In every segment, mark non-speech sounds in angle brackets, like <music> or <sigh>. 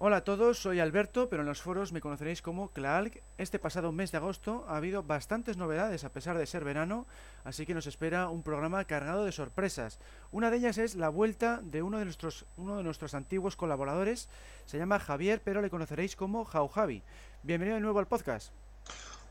Hola a todos, soy Alberto, pero en los foros me conoceréis como Clark. Este pasado mes de agosto ha habido bastantes novedades a pesar de ser verano, así que nos espera un programa cargado de sorpresas. Una de ellas es la vuelta de uno de nuestros, uno de nuestros antiguos colaboradores, se llama Javier, pero le conoceréis como Jau Javi. Bienvenido de nuevo al podcast.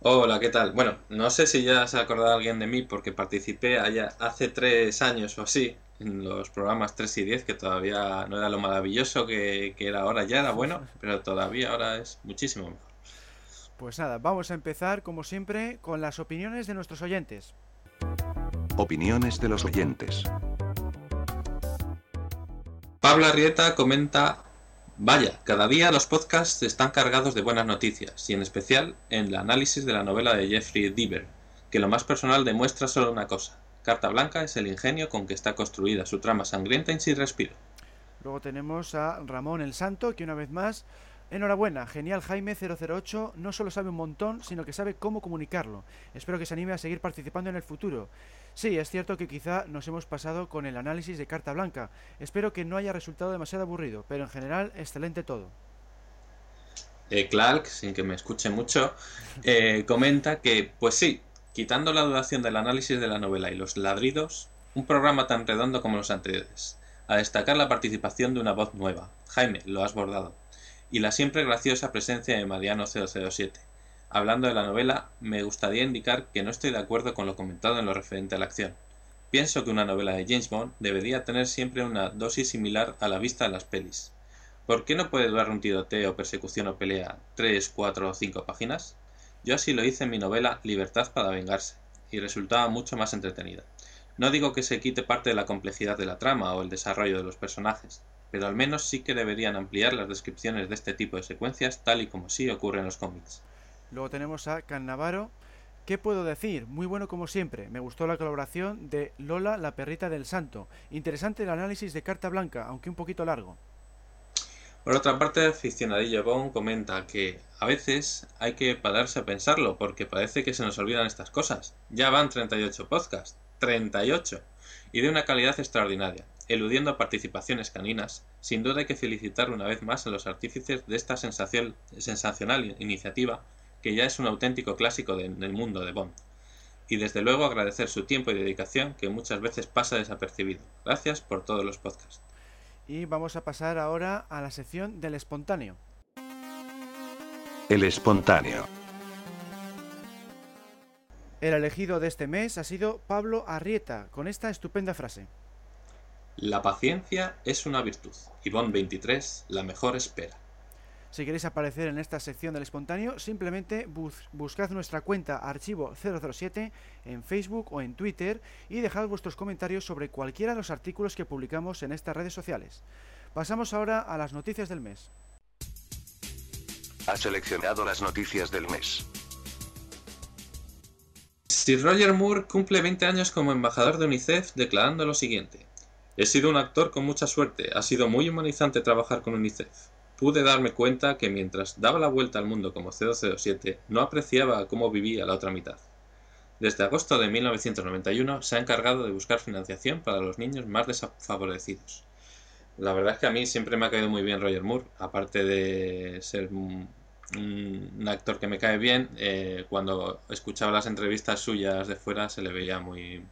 Hola, ¿qué tal? Bueno, no sé si ya se ha acordado alguien de mí porque participé allá hace tres años o así en los programas 3 y 10, que todavía no era lo maravilloso que, que era ahora, ya era bueno, <laughs> pero todavía ahora es muchísimo mejor. Pues nada, vamos a empezar como siempre con las opiniones de nuestros oyentes. Opiniones de los oyentes. Pablo Arrieta comenta, vaya, cada día los podcasts están cargados de buenas noticias, y en especial en el análisis de la novela de Jeffrey Deaver, que lo más personal demuestra solo una cosa, Carta Blanca es el ingenio con que está construida su trama sangrienta y sin respiro. Luego tenemos a Ramón el Santo, que una vez más, enhorabuena, genial Jaime 008, no solo sabe un montón, sino que sabe cómo comunicarlo. Espero que se anime a seguir participando en el futuro. Sí, es cierto que quizá nos hemos pasado con el análisis de Carta Blanca. Espero que no haya resultado demasiado aburrido, pero en general, excelente todo. Eh, Clark, sin que me escuche mucho, eh, comenta que, pues sí, Quitando la duración del análisis de la novela y los ladridos, un programa tan redondo como los anteriores. A destacar la participación de una voz nueva. Jaime, lo has bordado. Y la siempre graciosa presencia de Mariano 007. Hablando de la novela, me gustaría indicar que no estoy de acuerdo con lo comentado en lo referente a la acción. Pienso que una novela de James Bond debería tener siempre una dosis similar a la vista en las pelis. ¿Por qué no puede durar un tiroteo, persecución o pelea 3, 4 o 5 páginas? Yo así lo hice en mi novela Libertad para vengarse, y resultaba mucho más entretenida. No digo que se quite parte de la complejidad de la trama o el desarrollo de los personajes, pero al menos sí que deberían ampliar las descripciones de este tipo de secuencias tal y como sí ocurre en los cómics. Luego tenemos a Cannavaro. ¿Qué puedo decir? Muy bueno como siempre. Me gustó la colaboración de Lola, la perrita del santo. Interesante el análisis de Carta Blanca, aunque un poquito largo. Por otra parte, aficionadillo Bon comenta que a veces hay que pararse a pensarlo porque parece que se nos olvidan estas cosas. Ya van 38 podcasts, 38, y de una calidad extraordinaria, eludiendo participaciones caninas. Sin duda hay que felicitar una vez más a los artífices de esta sensacional iniciativa que ya es un auténtico clásico del mundo de Bond. Y desde luego agradecer su tiempo y dedicación que muchas veces pasa desapercibido. Gracias por todos los podcasts. Y vamos a pasar ahora a la sección del espontáneo. El espontáneo. El elegido de este mes ha sido Pablo Arrieta, con esta estupenda frase. La paciencia es una virtud. Ivón 23, la mejor espera. Si queréis aparecer en esta sección del espontáneo, simplemente buscad nuestra cuenta archivo 007 en Facebook o en Twitter y dejad vuestros comentarios sobre cualquiera de los artículos que publicamos en estas redes sociales. Pasamos ahora a las noticias del mes. Ha seleccionado las noticias del mes. Sir Roger Moore cumple 20 años como embajador de UNICEF declarando lo siguiente. He sido un actor con mucha suerte, ha sido muy humanizante trabajar con UNICEF pude darme cuenta que mientras daba la vuelta al mundo como 007, no apreciaba cómo vivía la otra mitad. Desde agosto de 1991 se ha encargado de buscar financiación para los niños más desfavorecidos. La verdad es que a mí siempre me ha caído muy bien Roger Moore, aparte de ser un, actor que me cae bien, eh, cuando escuchaba las entrevistas suyas de fuera se le veía muy,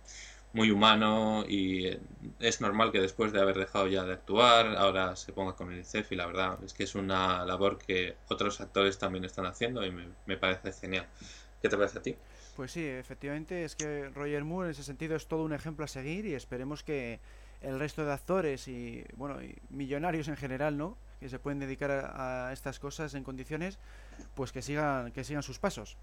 muy humano y es normal que después de haber dejado ya de actuar ahora se ponga con el ICEF y la verdad es que es una labor que otros actores también están haciendo y me, parece genial. ¿Qué te parece a ti? Pues sí, efectivamente es que Roger Moore en ese sentido es todo un ejemplo a seguir y esperemos que el resto de actores y bueno y millonarios en general, ¿no? Que se pueden dedicar a, a estas cosas en condiciones, pues que sigan que sigan sus pasos.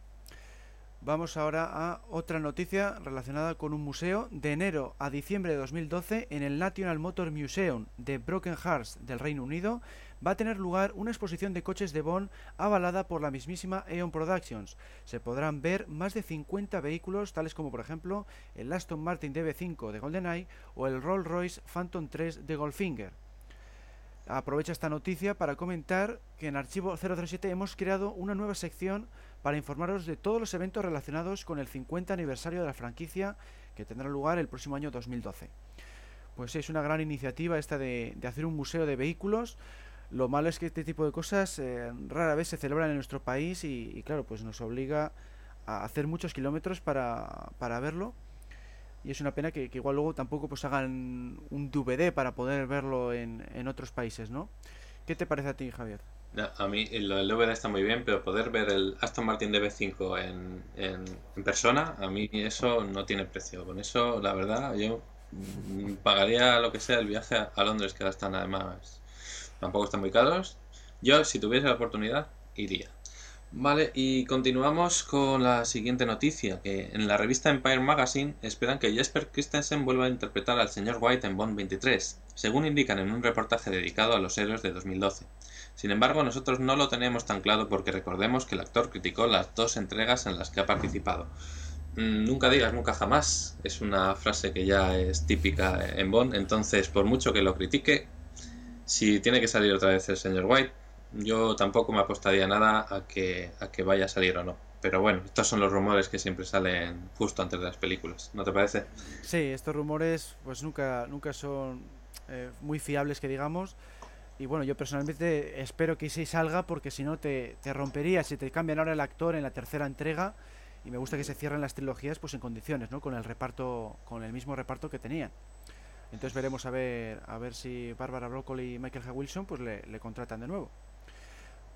Vamos ahora a otra noticia relacionada con un museo. De enero a diciembre de 2012, en el National Motor Museum de Broken Hearts del Reino Unido, va a tener lugar una exposición de coches de Bond avalada por la mismísima Eon Productions. Se podrán ver más de 50 vehículos, tales como por ejemplo el Aston Martin DB5 de GoldenEye o el Rolls Royce Phantom 3 de Goldfinger. Aprovecha esta noticia para comentar que en Archivo 007 hemos creado una nueva sección para informaros de todos los eventos relacionados con el 50 aniversario de la franquicia que tendrá lugar el próximo año 2012. Pues es una gran iniciativa esta de, hacer un museo de vehículos. Lo malo es que este tipo de cosas eh, rara vez se celebran en nuestro país y, claro, pues nos obliga a hacer muchos kilómetros para, para verlo. Y es una pena que, igual luego tampoco pues hagan un DVD para poder verlo en, en otros países, ¿no? ¿Qué te parece a ti, Javier? A mí el DVD está muy bien, pero poder ver el Aston Martin DB5 en, en, persona, a mí eso no tiene precio. Con eso, la verdad, yo pagaría lo que sea el viaje a, Londres, que ahora están además, tampoco están muy caros. Yo, si tuviese la oportunidad, iría. Vale, y continuamos con la siguiente noticia, que en la revista Empire Magazine esperan que Jesper Christensen vuelva a interpretar al señor White en Bond 23, según indican en un reportaje dedicado a los héroes de 2012. Sin embargo, nosotros no lo tenemos tan claro porque recordemos que el actor criticó las dos entregas en las que ha participado. Mm, nunca digas nunca jamás, es una frase que ya es típica en Bond, entonces por mucho que lo critique, si tiene que salir otra vez el señor White, yo tampoco me apostaría nada a que, a que vaya a salir o no. Pero bueno, estos son los rumores que siempre salen justo antes de las películas, ¿no te parece? Sí, estos rumores pues nunca, nunca son eh, muy fiables que digamos. Y bueno, yo personalmente espero que sí salga porque si no te, te rompería si te cambian ahora el actor en la tercera entrega. Y me gusta que se cierren las trilogías pues en condiciones, ¿no? Con el reparto, con el mismo reparto que tenían. Entonces veremos a ver, a ver si Barbara Broccoli y Michael H. Wilson pues le, le contratan de nuevo.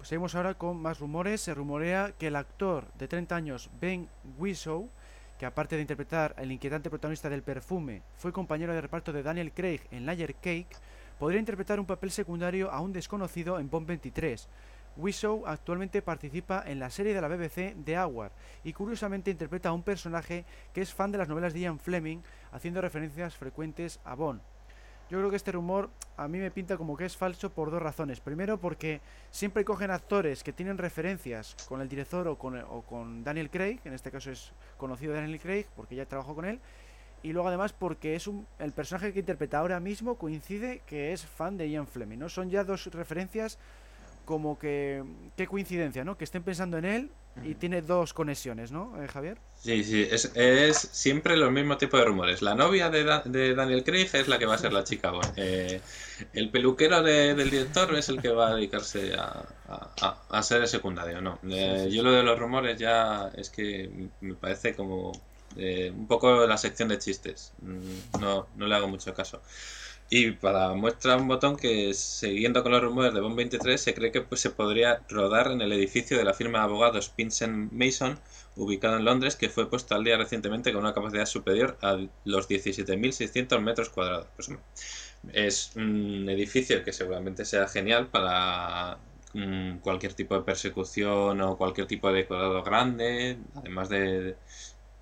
Pues seguimos ahora con más rumores. Se rumorea que el actor de 30 años Ben Whishaw, que aparte de interpretar al inquietante protagonista del perfume, fue compañero de reparto de Daniel Craig en Layer Cake, podría interpretar un papel secundario aún desconocido en Bond 23. Wishow actualmente participa en la serie de la BBC The Hour y curiosamente interpreta a un personaje que es fan de las novelas de Ian Fleming, haciendo referencias frecuentes a Bond. Yo creo que este rumor a mí me pinta como que es falso por dos razones. Primero porque siempre cogen actores que tienen referencias con el director o con, o con Daniel Craig, en este caso es conocido Daniel Craig porque ya trabajó con él, y luego además porque es un, el personaje que interpreta ahora mismo coincide que es fan de Ian Fleming, ¿no? Son ya dos referencias como que qué coincidencia, ¿no? Que estén pensando en él y tiene dos conexiones, ¿no, eh, Javier? Sí, sí, es, es, siempre los mismos tipos de rumores. La novia de, de, Daniel Craig es la que va a ser la chica eh, el peluquero del director es el que va a dedicarse a, a, ser el secundario, ¿no? Eh, yo lo de los rumores ya es que me parece como eh, un poco la sección de chistes. Mm, no, no le hago mucho caso. Y para muestra un botón que, siguiendo con los rumores de Bond 23, se cree que pues, se podría rodar en el edificio de la firma de abogados Pinsent Mason, ubicado en Londres, que fue puesto al día recientemente con una capacidad superior a los 17.600 metros cuadrados. Pues, es un edificio que seguramente sea genial para mm, cualquier tipo de persecución o cualquier tipo de decorado grande, además de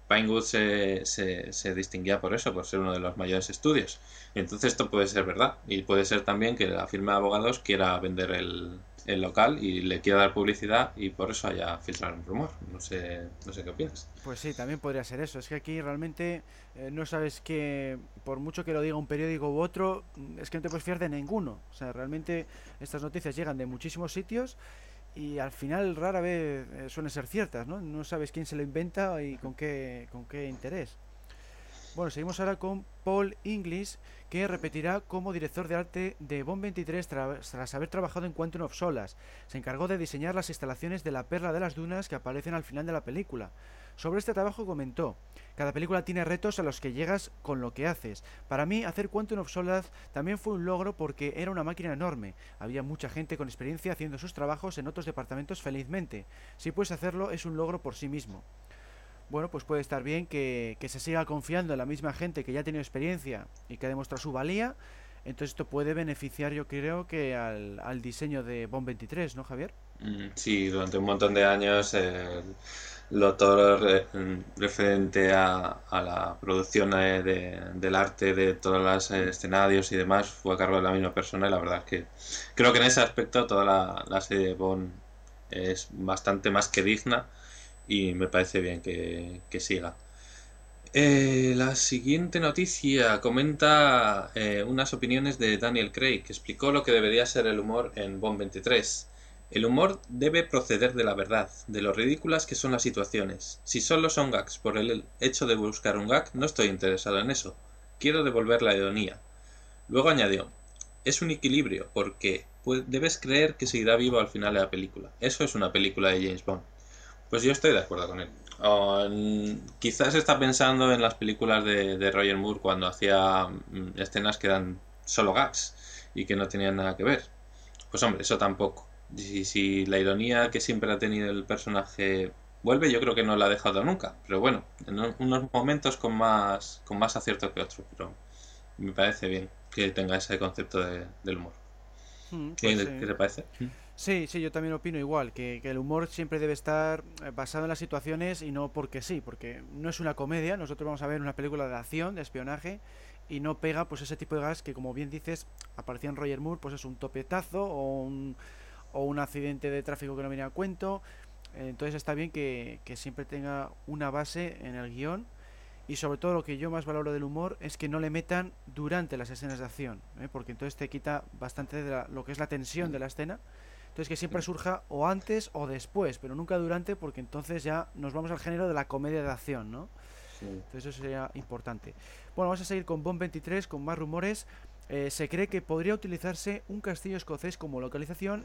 Pinewood se, se, distinguía por eso, por ser uno de los mayores estudios. Entonces esto puede ser verdad. Y puede ser también que la firma de abogados quiera vender el, local y le quiera dar publicidad y por eso haya filtrado un rumor. No sé, no sé qué opinas. Pues sí, también podría ser eso. Es que aquí realmente eh, no sabes que, por mucho que lo diga un periódico u otro, es que no te puedes fiar de ninguno. O sea, realmente estas noticias llegan de muchísimos sitios y al final rara vez eh, suelen ser ciertas, ¿no? No sabes quién se lo inventa y con qué, con qué interés. Bueno, seguimos ahora con Paul Inglis, que repetirá como director de arte de Bond 23 tras haber trabajado en Quantum of Solas. Se encargó de diseñar las instalaciones de la Perla de las Dunas que aparecen al final de la película. Sobre este trabajo comentó, cada película tiene retos a los que llegas con lo que haces. Para mí, hacer Quantum of Solace también fue un logro porque era una máquina enorme. Había mucha gente con experiencia haciendo sus trabajos en otros departamentos felizmente. Si puedes hacerlo, es un logro por sí mismo. Bueno, pues puede estar bien que, se siga confiando en la misma gente que ya ha tenido experiencia y que ha demostrado su valía. Entonces esto puede beneficiar, yo creo, que al, al diseño de Bomb 23, ¿no, Javier? Mm, sí, durante un montón de años lo todo referente a, la producción del arte de todos los escenarios y demás fue a cargo de la misma persona y la verdad es que creo que en ese aspecto toda la, serie de Bond es bastante más que digna y me parece bien que, siga. Eh, la siguiente noticia comenta eh, unas opiniones de Daniel Craig, que explicó lo que debería ser el humor en Bond 23. El humor debe proceder de la verdad, de lo ridículas que son las situaciones. Si solo son gags por el hecho de buscar un gag, no estoy interesado en eso. Quiero devolver la ironía. Luego añadió, es un equilibrio, porque debes creer que seguirá vivo al final de la película. Eso es una película de James Bond. Pues yo estoy de acuerdo con él. quizás está pensando en las películas de, de Roger Moore cuando hacía mm, escenas que eran solo gags y que no tenían nada que ver. Pues hombre, eso tampoco. Si, si la ironía que siempre ha tenido el personaje vuelve, yo creo que no la ha dejado nunca. Pero bueno, en unos momentos con más, con más acierto que otros. Pero me parece bien que tenga ese concepto del humor. Mm, ¿Qué, pues te parece? Sí, sí, yo también opino igual, que, el humor siempre debe estar eh, basado en las situaciones y no porque sí, porque no es una comedia, nosotros vamos a ver una película de acción, de espionaje, y no pega pues ese tipo de gas que como bien dices, aparecía en Roger Moore, pues es un topetazo o un o un accidente de tráfico que no viene a cuento. Entonces está bien que, siempre tenga una base en el guion. Y sobre todo lo que yo más valoro del humor es que no le metan durante las escenas de acción. ¿eh? Porque entonces te quita bastante de lo que es la tensión de la escena. Entonces que siempre surja o antes o después, pero nunca durante porque entonces ya nos vamos al género de la comedia de acción, ¿no? Entonces eso sería importante. Bueno, vamos a seguir con Bomb 23, con más rumores. Eh, se cree que podría utilizarse un castillo escocés como localización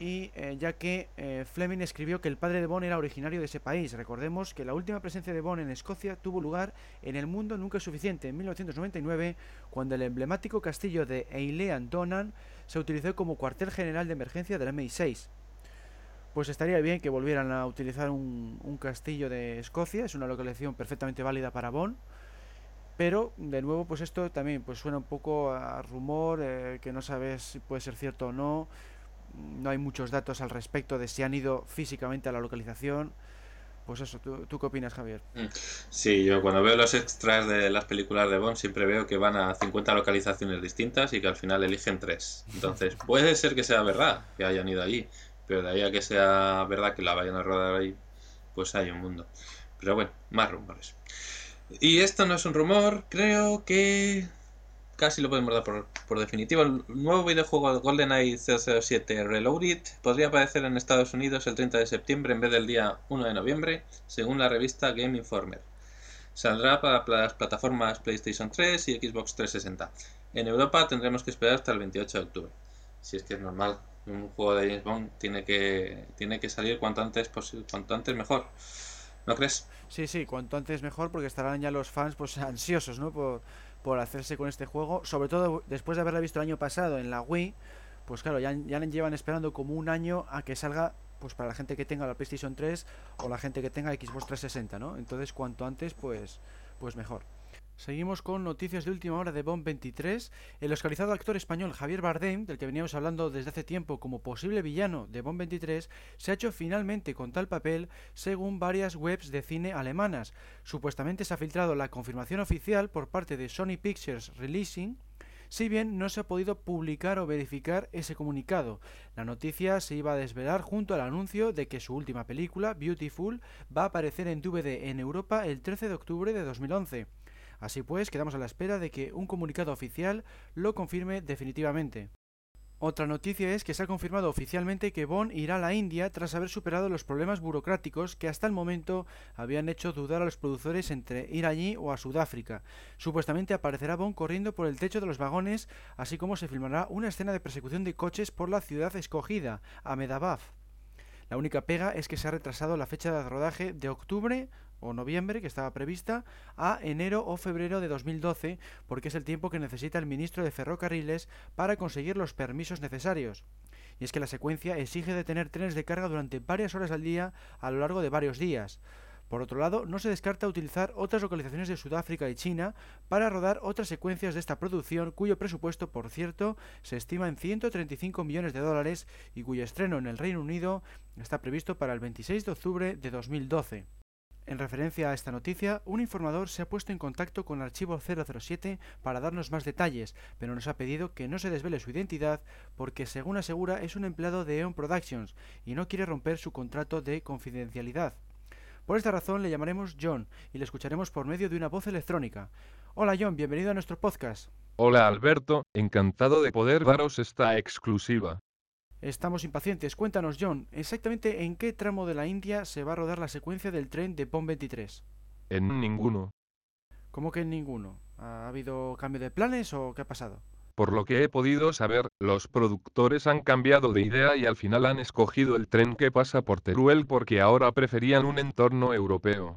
y eh, ya que eh, Fleming escribió que el padre de Bond era originario de ese país. Recordemos que la última presencia de Bond en Escocia tuvo lugar en El Mundo Nunca Suficiente, en 1999, cuando el emblemático castillo de Eilean Donan se utilizó como cuartel general de emergencia del MI6. Pues estaría bien que volvieran a utilizar un, castillo de Escocia, es una localización perfectamente válida para Bond. Pero, de nuevo, pues esto también pues suena un poco a rumor, eh, que no sabes si puede ser cierto o no no hay muchos datos al respecto de si han ido físicamente a la localización. Pues eso, ¿tú, qué opinas, Javier? Mm. Sí, yo cuando veo los extras de las películas de Bond siempre veo que van a 50 localizaciones distintas y que al final eligen tres. Entonces, <laughs> puede ser que sea verdad que hayan ido allí, pero de ahí a que sea verdad que la vayan a rodar ahí, pues hay un mundo. Pero bueno, más rumores. Y esto no es un rumor, creo que casi lo podemos dar por, definitivo. El nuevo videojuego de GoldenEye 007 Reloaded podría aparecer en Estados Unidos el 30 de septiembre en vez del día 1 de noviembre, según la revista Game Informer. Saldrá para las plataformas PlayStation 3 y Xbox 360. En Europa tendremos que esperar hasta el 28 de octubre. Si es que es normal, un juego de James Bond tiene que, tiene que salir cuanto antes, cuanto antes mejor. ¿No crees? Sí, sí, cuanto antes mejor porque estarán ya los fans pues ansiosos, ¿no? Por, por hacerse con este juego, sobre todo después de haberla visto el año pasado en la Wii, pues claro, ya, ya llevan esperando como un año a que salga pues para la gente que tenga la PlayStation 3 o la gente que tenga Xbox 360, ¿no? Entonces, cuanto antes, pues pues mejor. Seguimos con noticias de última hora de Bomb 23. El oscarizado actor español Javier Bardem, del que veníamos hablando desde hace tiempo como posible villano de Bomb 23, se ha hecho finalmente con tal papel según varias webs de cine alemanas. Supuestamente se ha filtrado la confirmación oficial por parte de Sony Pictures Releasing, si bien no se ha podido publicar o verificar ese comunicado. La noticia se iba a desvelar junto al anuncio de que su última película, Beautiful, va a aparecer en DVD en Europa el 13 de octubre de 2011. Así pues, quedamos a la espera de que un comunicado oficial lo confirme definitivamente. Otra noticia es que se ha confirmado oficialmente que Bond irá a la India tras haber superado los problemas burocráticos que hasta el momento habían hecho dudar a los productores entre ir allí o a Sudáfrica. Supuestamente aparecerá Bond corriendo por el techo de los vagones, así como se filmará una escena de persecución de coches por la ciudad escogida, Ahmedabad. La única pega es que se ha retrasado la fecha de rodaje de octubre o noviembre, que estaba prevista, a enero o febrero de 2012, porque es el tiempo que necesita el ministro de Ferrocarriles para conseguir los permisos necesarios. Y es que la secuencia exige detener trenes de carga durante varias horas al día a lo largo de varios días. Por otro lado, no se descarta utilizar otras localizaciones de Sudáfrica y China para rodar otras secuencias de esta producción, cuyo presupuesto, por cierto, se estima en 135 millones de dólares y cuyo estreno en el Reino Unido está previsto para el 26 de octubre de 2012. En referencia a esta noticia, un informador se ha puesto en contacto con archivo 007 para darnos más detalles, pero nos ha pedido que no se desvele su identidad porque, según asegura, es un empleado de Eon Productions y no quiere romper su contrato de confidencialidad. Por esta razón le llamaremos John y le escucharemos por medio de una voz electrónica. Hola John, bienvenido a nuestro podcast. Hola Alberto, encantado de poder daros esta exclusiva. Estamos impacientes. Cuéntanos, John, exactamente en qué tramo de la India se va a rodar la secuencia del tren de POM 23. En ninguno. ¿Cómo que en ninguno? ¿Ha habido cambio de planes o qué ha pasado? Por lo que he podido saber, los productores han cambiado de idea y al final han escogido el tren que pasa por Teruel porque ahora preferían un entorno europeo.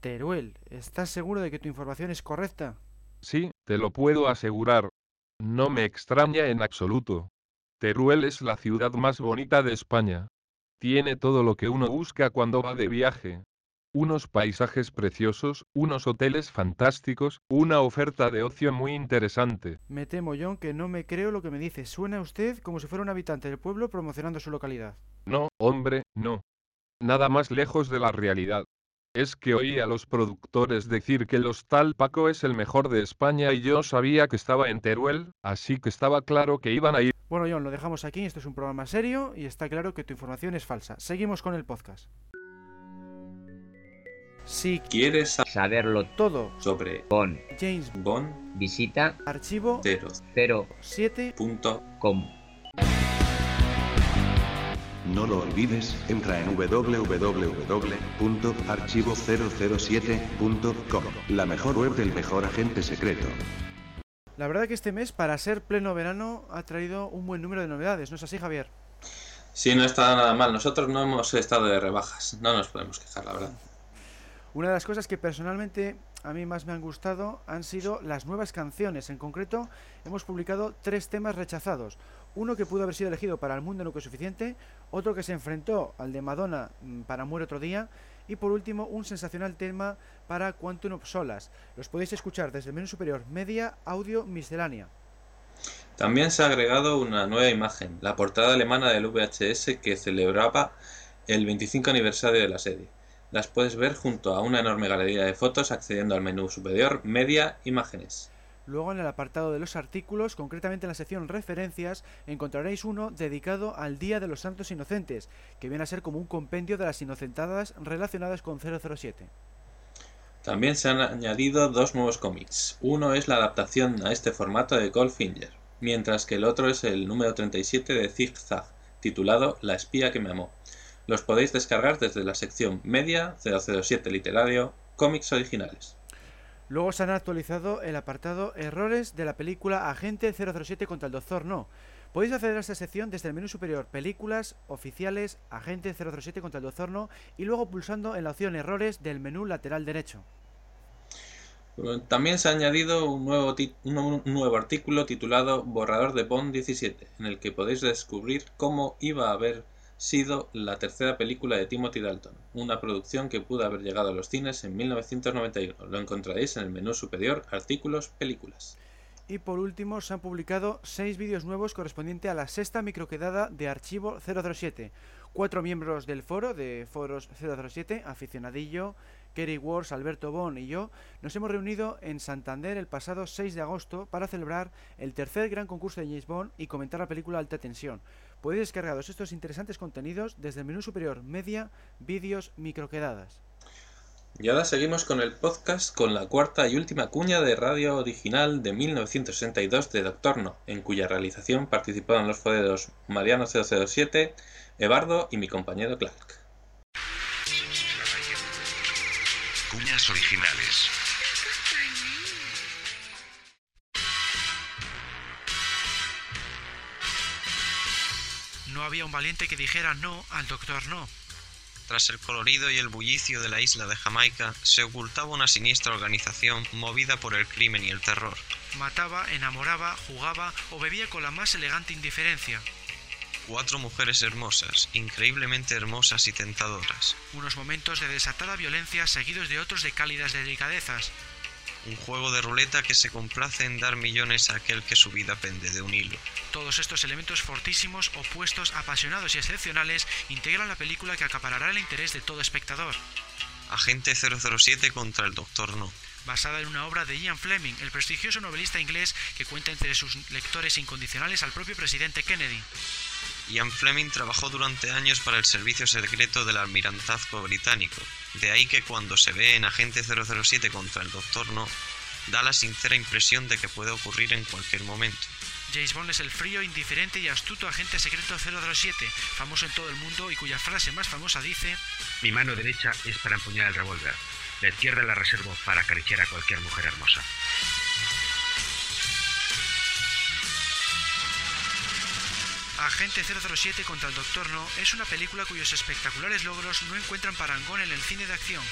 Teruel, ¿estás seguro de que tu información es correcta? Sí, te lo puedo asegurar. No me extraña en absoluto. Teruel es la ciudad más bonita de España. Tiene todo lo que uno busca cuando va de viaje. Unos paisajes preciosos, unos hoteles fantásticos, una oferta de ocio muy interesante. Me temo, John, que no me creo lo que me dice. Suena usted como si fuera un habitante del pueblo promocionando su localidad. No, hombre, no. Nada más lejos de la realidad. Es que oí a los productores decir que el Hostal Paco es el mejor de España y yo sabía que estaba en Teruel, así que estaba claro que iban a ir. Bueno, John, lo dejamos aquí. Esto es un programa serio y está claro que tu información es falsa. Seguimos con el podcast. Si ¿Quieres saber saberlo todo sobre con James Bond visita Archivo 07.com 7 No lo olvides, entra en www.archivo007.com, la mejor web del mejor agente secreto. La verdad que este mes, para ser pleno verano, ha traído un buen número de novedades, ¿no es así, Javier? Sí, no está nada mal. Nosotros no hemos estado de rebajas. No nos podemos quejar, la verdad. Una de las cosas que personalmente a mí más me han gustado han sido las nuevas canciones. En concreto, hemos publicado tres temas rechazados. Uno que pudo haber sido elegido para El Mundo Nunca Suficiente, otro que se enfrentó al de Madonna mm, para Muere Otro Día, y por último, un sensacional tema para Quantum of Solas. Los podéis escuchar desde el menú superior Media, Audio, Miscelánea. También se ha agregado una nueva imagen, la portada alemana del VHS que celebraba el 25 aniversario de la serie. Las puedes ver junto a una enorme galería de fotos accediendo al menú superior Media, Imágenes. Luego en el apartado de los artículos, concretamente en la sección referencias, encontraréis uno dedicado al Día de los Santos Inocentes, que viene a ser como un compendio de las inocentadas relacionadas con 007. También se han añadido dos nuevos cómics. Uno es la adaptación a este formato de Goldfinger, mientras que el otro es el número 37 de Zig Zag, titulado La espía que me amó. Los podéis descargar desde la sección Media 007 Literario, cómics originales. Luego se han actualizado el apartado Errores de la película Agente 007 contra el Doctor No. Podéis acceder a esta sección desde el menú superior Películas, Oficiales, Agente 007 contra el Doctor No y luego pulsando en la opción Errores del menú lateral derecho. También se ha añadido un nuevo, un artículo titulado Borrador de Bond 17, en el que podéis descubrir cómo iba a haber sido la tercera película de Timothy Dalton, una producción que pudo haber llegado a los cines en 1991. Lo encontraréis en el menú superior Artículos, Películas. Y por último se han publicado seis vídeos nuevos correspondiente a la sexta microquedada de Archivo 007. Cuatro miembros del foro de Foros 007, aficionadillo, Kerry Wars, Alberto Bon y yo, nos hemos reunido en Santander el pasado 6 de agosto para celebrar el tercer gran concurso de James Bond y comentar la película Alta Tensión. Podéis descargaros estos interesantes contenidos desde el menú superior Media, Vídeos, Microquedadas. Y ahora seguimos con el podcast con la cuarta y última cuña de radio original de 1962 de Doctor No, en cuya realización participaron los foderos Mariano 007, Ebardo y mi compañero Clark. Cuñas originales. Había un valiente que dijera no al Doctor No. Tras el colorido y el bullicio de la isla de Jamaica, se ocultaba una siniestra organización movida por el crimen y el terror. Mataba, enamoraba, jugaba o bebía con la más elegante indiferencia. Cuatro mujeres hermosas, increíblemente hermosas y tentadoras. Unos momentos de desatada violencia seguidos de otros de cálidas delicadezas. Un juego de ruleta que se complace en dar millones a aquel que su vida pende de un hilo. Todos estos elementos fortísimos, opuestos, apasionados y excepcionales integran la película que acaparará el interés de todo espectador. Agente 007 contra el Doctor No basada en una obra de Ian Fleming, el prestigioso novelista inglés que cuenta entre sus lectores incondicionales al propio presidente Kennedy. Ian Fleming trabajó durante años para el servicio secreto del almirantazgo británico, de ahí que cuando se ve en Agente 007 contra el Doctor No, da la sincera impresión de que puede ocurrir en cualquier momento. James Bond es el frío, indiferente y astuto agente secreto 007, famoso en todo el mundo y cuya frase más famosa dice: Mi mano derecha es para empuñar el revólver, la izquierda la reservo para acariciar a cualquier mujer hermosa. Agente 007 contra el Doctor No es una película cuyos espectaculares logros no encuentran parangón en el cine de acción.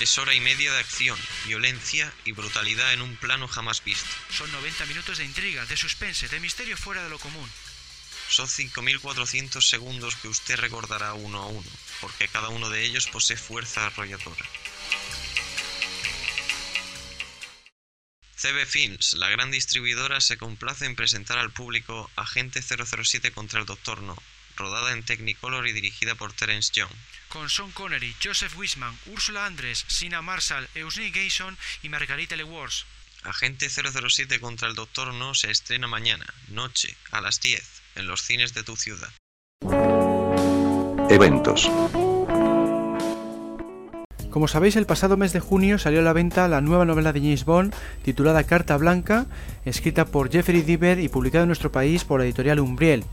Es hora y media de acción, violencia y brutalidad en un plano jamás visto. Son 90 minutos de intriga, de suspense, de misterio fuera de lo común. Son 5.400 segundos que usted recordará uno a uno, porque cada uno de ellos posee fuerza arrolladora. CB Films, la gran distribuidora, se complace en presentar al público Agente 007 contra el Doctor No, rodada en Technicolor y dirigida por Terence Young. Con Sean Connery, Joseph Wiseman, Ursula Andress, Sina Marshall, Eugene Gayson y Margarita Lewars. Agente 007 contra el Doctor No se estrena mañana, noche, a las 10, en los cines de tu ciudad. Eventos. Como sabéis, el pasado mes de junio salió a la venta la nueva novela de James Bond titulada Carta Blanca, escrita por Jeffrey Diver y publicada en nuestro país por la editorial Umbriel.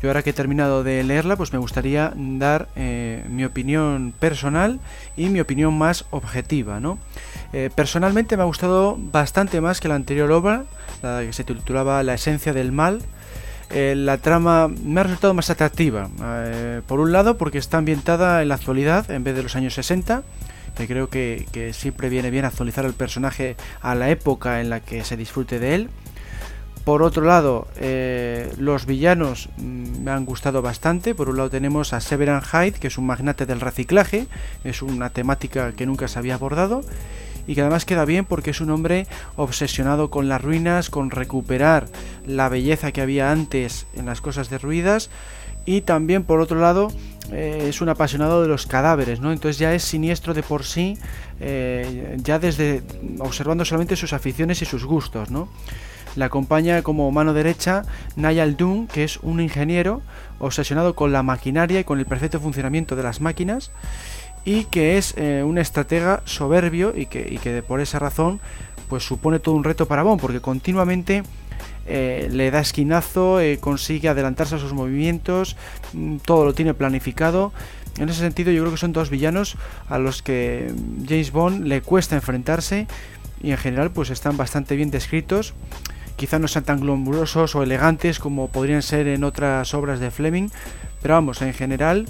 Yo ahora que he terminado de leerla, pues me gustaría dar eh, mi opinión personal y mi opinión más objetiva. ¿no? Eh, personalmente me ha gustado bastante más que la anterior obra, la que se titulaba La esencia del mal. Eh, la trama me ha resultado más atractiva. por un lado, porque está ambientada en la actualidad en vez de los años 60 que creo que, siempre viene bien actualizar el personaje a la época en la que se disfrute de él. Por otro lado, eh, los villanos mm, me han gustado bastante. Por un lado tenemos a Severan Hyde, que es un magnate del reciclaje, es una temática que nunca se había abordado y que además queda bien porque es un hombre obsesionado con las ruinas, con recuperar la belleza que había antes en las cosas derruidas y también por otro lado eh, es un apasionado de los cadáveres, ¿no? Entonces ya es siniestro de por sí, eh, ya desde observando solamente sus aficiones y sus gustos, ¿no? Le acompaña como mano derecha Niall Dunn, que es un ingeniero obsesionado con la maquinaria y con el perfecto funcionamiento de las máquinas y que es eh, un estratega soberbio y que, por esa razón pues supone todo un reto para Bond porque continuamente eh, le da esquinazo, eh, consigue adelantarse a sus movimientos, mm, todo lo tiene planificado. En ese sentido yo creo que son dos villanos a los que James Bond le cuesta enfrentarse y en general pues están bastante bien descritos. Quizá no sean tan glamurosos o elegantes como podrían ser en otras obras de Fleming, pero vamos, en general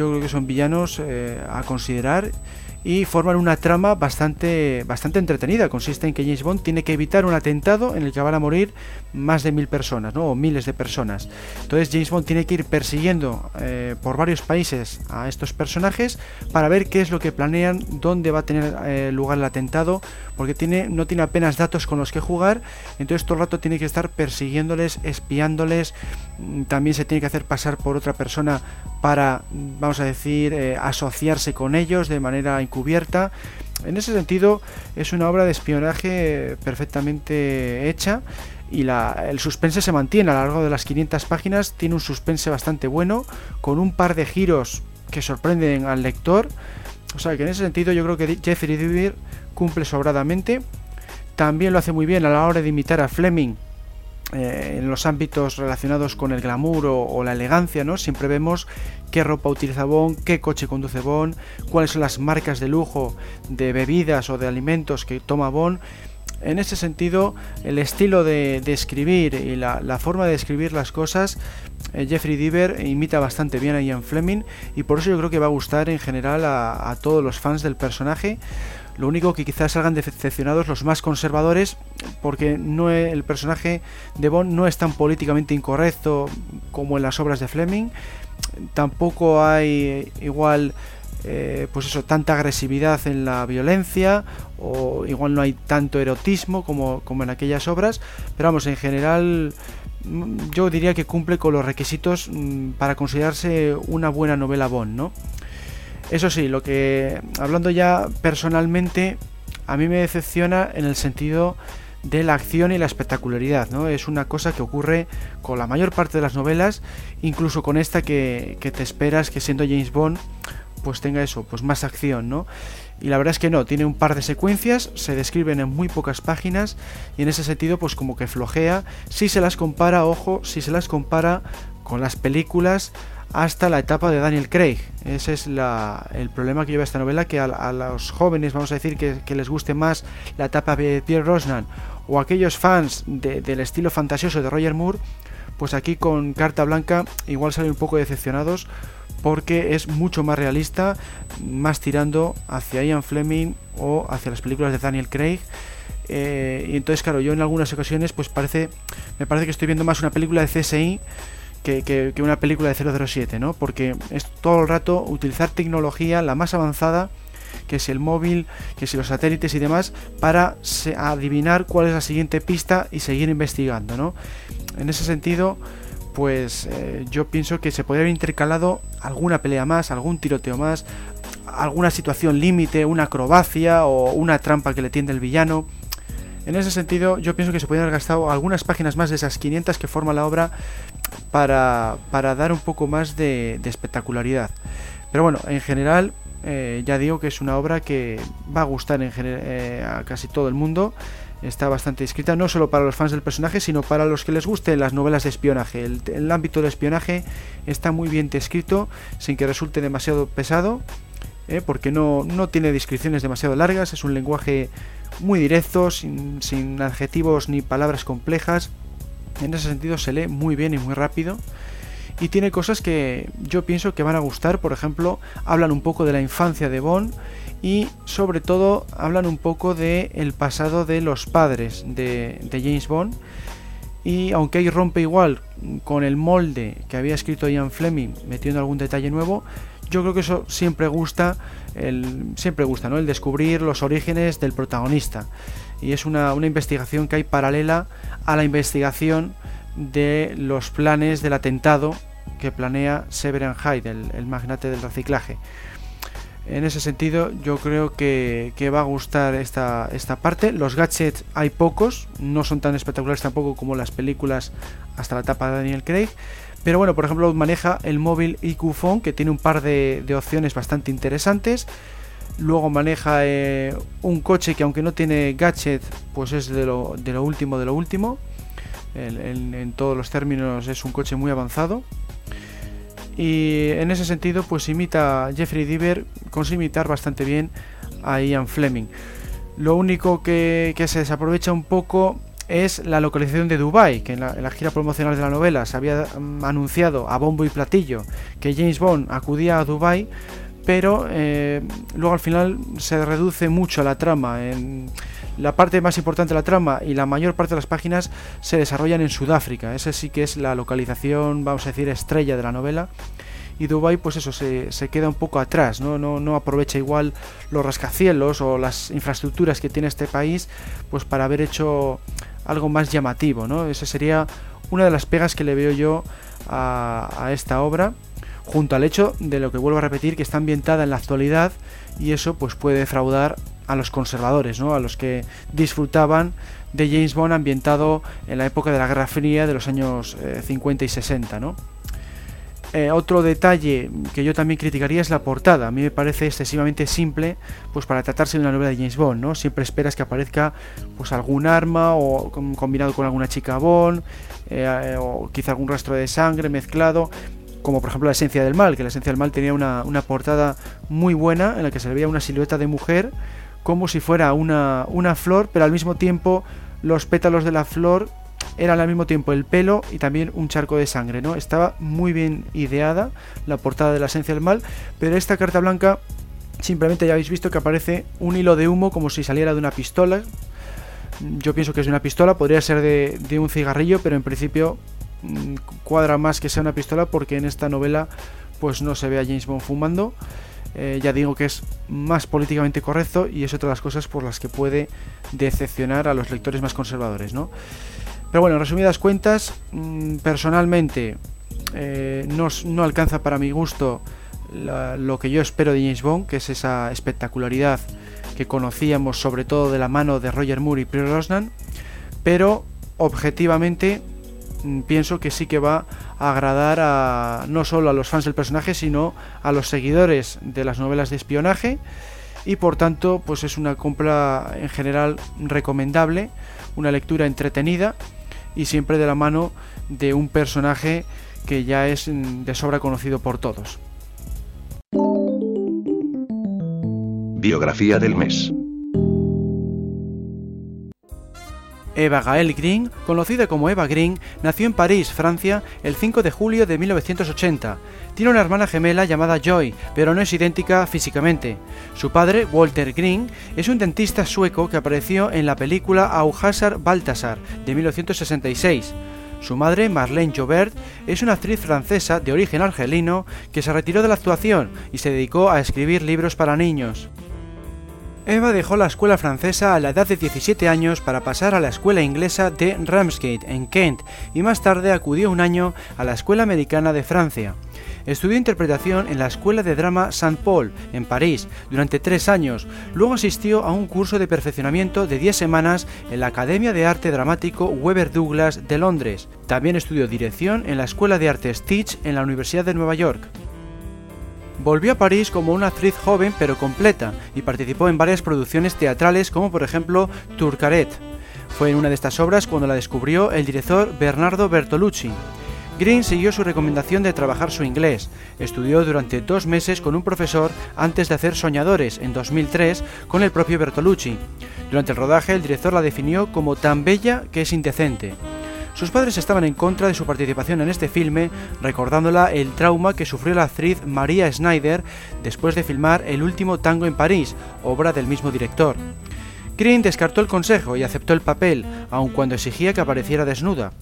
yo creo que son villanos eh, a considerar y forman una trama bastante, bastante entretenida. Consiste en que James Bond tiene que evitar un atentado en el que van a morir más de mil personas, ¿no? o miles de personas. Entonces James Bond tiene que ir persiguiendo eh, por varios países a estos personajes para ver qué es lo que planean, dónde va a tener eh, lugar el atentado, porque tiene, no tiene apenas datos con los que jugar, entonces todo el rato tiene que estar persiguiéndoles, espiándoles, mm, también se tiene que hacer pasar por otra persona para, vamos a decir, eh, asociarse con ellos de manera encubierta. En ese sentido, es una obra de espionaje perfectamente hecha y la, el suspense se mantiene a lo largo de las 500 páginas. Tiene un suspense bastante bueno, con un par de giros que sorprenden al lector. O sea que en ese sentido yo creo que Jeffrey Deaver cumple sobradamente. También lo hace muy bien a la hora de imitar a Fleming eh, en los ámbitos relacionados con el glamour o, la elegancia, ¿no? Siempre vemos qué ropa utiliza Bond, qué coche conduce Bond, cuáles son las marcas de lujo de bebidas o de alimentos que toma Bond. En ese sentido, el estilo de, escribir y la, forma de escribir las cosas, eh, Jeffrey Deaver imita bastante bien a Ian Fleming y por eso yo creo que va a gustar en general a todos los fans del personaje. Lo único que quizás salgan decepcionados los más conservadores porque no el personaje de Bond no es tan políticamente incorrecto como en las obras de Fleming. Tampoco hay igual eh, pues eso, tanta agresividad en la violencia o igual no hay tanto erotismo como, como en aquellas obras, pero vamos, en general mm, yo diría que cumple con los requisitos mm, para considerarse una buena novela Bond, ¿no? Eso sí, lo que hablando ya personalmente a mí me decepciona en el sentido de la acción y la espectacularidad, ¿no? Es una cosa que ocurre con la mayor parte de las novelas, incluso con esta que, que te esperas que siendo James Bond pues tenga eso, pues más acción, ¿no? Y la verdad es que no, tiene un par de secuencias, se describen en muy pocas páginas y en ese sentido pues como que flojea, si se las compara, ojo, si se las compara con las películas hasta la etapa de Daniel Craig. Ese es el problema que lleva esta novela, que a, los jóvenes, vamos a decir, que, les guste más la etapa de Pierre Rosnan o aquellos fans del estilo fantasioso de Roger Moore, pues aquí con Carta Blanca igual salen un poco decepcionados porque es mucho más realista, más tirando hacia Ian Fleming o hacia las películas de Daniel Craig. Eh, y entonces, claro, yo en algunas ocasiones, pues parece, me parece que estoy viendo más una película de CSI que, una película de 007, ¿no? Porque es todo el rato utilizar tecnología, la más avanzada, que es el móvil, que si los satélites y demás, para adivinar cuál es la siguiente pista y seguir investigando, ¿no? En ese sentido, pues eh, yo pienso que se podría haber intercalado alguna pelea más, algún tiroteo más, alguna situación límite, una acrobacia o una trampa que le tiende el villano. En ese sentido, yo pienso que se podrían haber gastado algunas páginas más de esas 500 que forma la obra para, dar un poco más de, espectacularidad. Pero bueno, en general, eh, ya digo que es una obra que va a gustar en eh, a casi todo el mundo. Está bastante escrita, no solo para los fans del personaje, sino para los que les gusten las novelas de espionaje. El, ámbito del espionaje está muy bien descrito, sin que resulte demasiado pesado, eh, porque no, no tiene descripciones demasiado largas, es un lenguaje muy directo, sin, sin adjetivos ni palabras complejas. En ese sentido se lee muy bien y muy rápido. Y tiene cosas que yo pienso que van a gustar. Por ejemplo, hablan un poco de la infancia de Bond y sobre todo hablan un poco de el pasado de los padres de, de, James Bond y aunque ahí rompe igual con el molde que había escrito Ian Fleming metiendo algún detalle nuevo yo creo que eso siempre gusta el, siempre gusta ¿no? el descubrir los orígenes del protagonista y es una, una investigación que hay paralela a la investigación de los planes del atentado que planea Severan Hyde, el, magnate del reciclaje. En ese sentido, yo creo que, va a gustar esta, esta parte. Los gadgets hay pocos, no son tan espectaculares tampoco como las películas hasta la etapa de Daniel Craig. Pero bueno, por ejemplo, maneja el móvil IQ Phone, que tiene un par de, opciones bastante interesantes. Luego maneja eh, un coche que aunque no tiene gadget, pues es de lo, último de lo último. en todos los términos es un coche muy avanzado. Y en ese sentido, pues imita a Jeffrey Diver, consigue imitar bastante bien a Ian Fleming. Lo único que, se desaprovecha un poco es la localización de Dubai, que en la, gira promocional de la novela se había mm, anunciado a bombo y platillo que James Bond acudía a Dubai, pero eh, luego al final se reduce mucho la trama. En, la parte más importante de la trama y la mayor parte de las páginas se desarrollan en Sudáfrica. Esa sí que es la localización, vamos a decir, estrella de la novela. Y Dubai, pues eso, se, queda un poco atrás, ¿no? ¿no? No aprovecha igual los rascacielos o las infraestructuras que tiene este país, pues para haber hecho algo más llamativo, ¿no? Esa sería una de las pegas que le veo yo a, esta obra junto al hecho de lo que vuelvo a repetir que está ambientada en la actualidad y eso pues puede defraudar a los conservadores, ¿no? a los que disfrutaban de James Bond ambientado en la época de la Guerra Fría de los años 50 eh, y 60. ¿no? Eh, otro detalle que yo también criticaría es la portada. A mí me parece excesivamente simple, pues para tratarse de una novela de James Bond, ¿no? Siempre esperas que aparezca, pues algún arma o combinado con alguna chica Bond, eh, o quizá algún rastro de sangre mezclado como por ejemplo la esencia del mal, que la esencia del mal tenía una, una, portada muy buena en la que se veía una silueta de mujer como si fuera una, una flor, pero al mismo tiempo los pétalos de la flor eran al mismo tiempo el pelo y también un charco de sangre, ¿no? Estaba muy bien ideada la portada de la esencia del mal, pero esta carta blanca Simplemente ya habéis visto que aparece un hilo de humo como si saliera de una pistola. Yo pienso que es de una pistola, podría ser de, un cigarrillo, pero en principio mm, cuadra más que sea una pistola porque en esta novela pues no se ve a James Bond fumando. Eh, ya digo que es más políticamente correcto y es otra de las cosas por las que puede decepcionar a los lectores más conservadores, ¿no? Pero bueno, en resumidas cuentas, mm, personalmente eh, no, alcanza para mi gusto lo que yo espero de James Bond, que es esa espectacularidad que conocíamos sobre todo de la mano de Roger Moore y Pierre Rosnan, pero objetivamente mm, pienso que sí que va a agradar a, no solo a los fans del personaje, sino a los seguidores de las novelas de espionaje y por tanto pues es una compra en general recomendable, una lectura entretenida y siempre de la mano de un personaje que ya es mm, de sobra conocido por todos. Biografía del mes. Eva Gael Green, conocida como Eva Green, nació en París, Francia, el 5 de julio de 1980. Tiene una hermana gemela llamada Joy, pero no es idéntica físicamente. Su padre, Walter Green, es un dentista sueco que apareció en la película Auhasar Baltasar de 1966. Su madre, Marlene Jobert, es una actriz francesa de origen argelino que se retiró de la actuación y se dedicó a escribir libros para niños. Eva dejó la escuela francesa a la edad de 17 años para pasar a la escuela inglesa de Ramsgate, en Kent, y más tarde acudió un año a la escuela americana de Francia. Estudió interpretación en la Escuela de Drama Saint Paul, en París, durante tres años. Luego asistió a un curso de perfeccionamiento de 10 semanas en la Academia de Arte Dramático Weber Douglas de Londres. También estudió dirección en la Escuela de Arte Stitch en la Universidad de Nueva York. Volvió a París como una actriz joven pero completa y participó en varias producciones teatrales como por ejemplo Turcaret. Fue en una de estas obras cuando la descubrió el director Bernardo Bertolucci. Green siguió su recomendación de trabajar su inglés. Estudió durante dos meses con un profesor antes de hacer Soñadores en 2003 con el propio Bertolucci. Durante el rodaje el director la definió como tan bella que es indecente. Sus padres estaban en contra de su participación en este filme, recordándola el trauma que sufrió la actriz María Schneider después de filmar El último tango en París, obra del mismo director. Green descartó el consejo y aceptó el papel, aun cuando exigía que apareciera desnuda.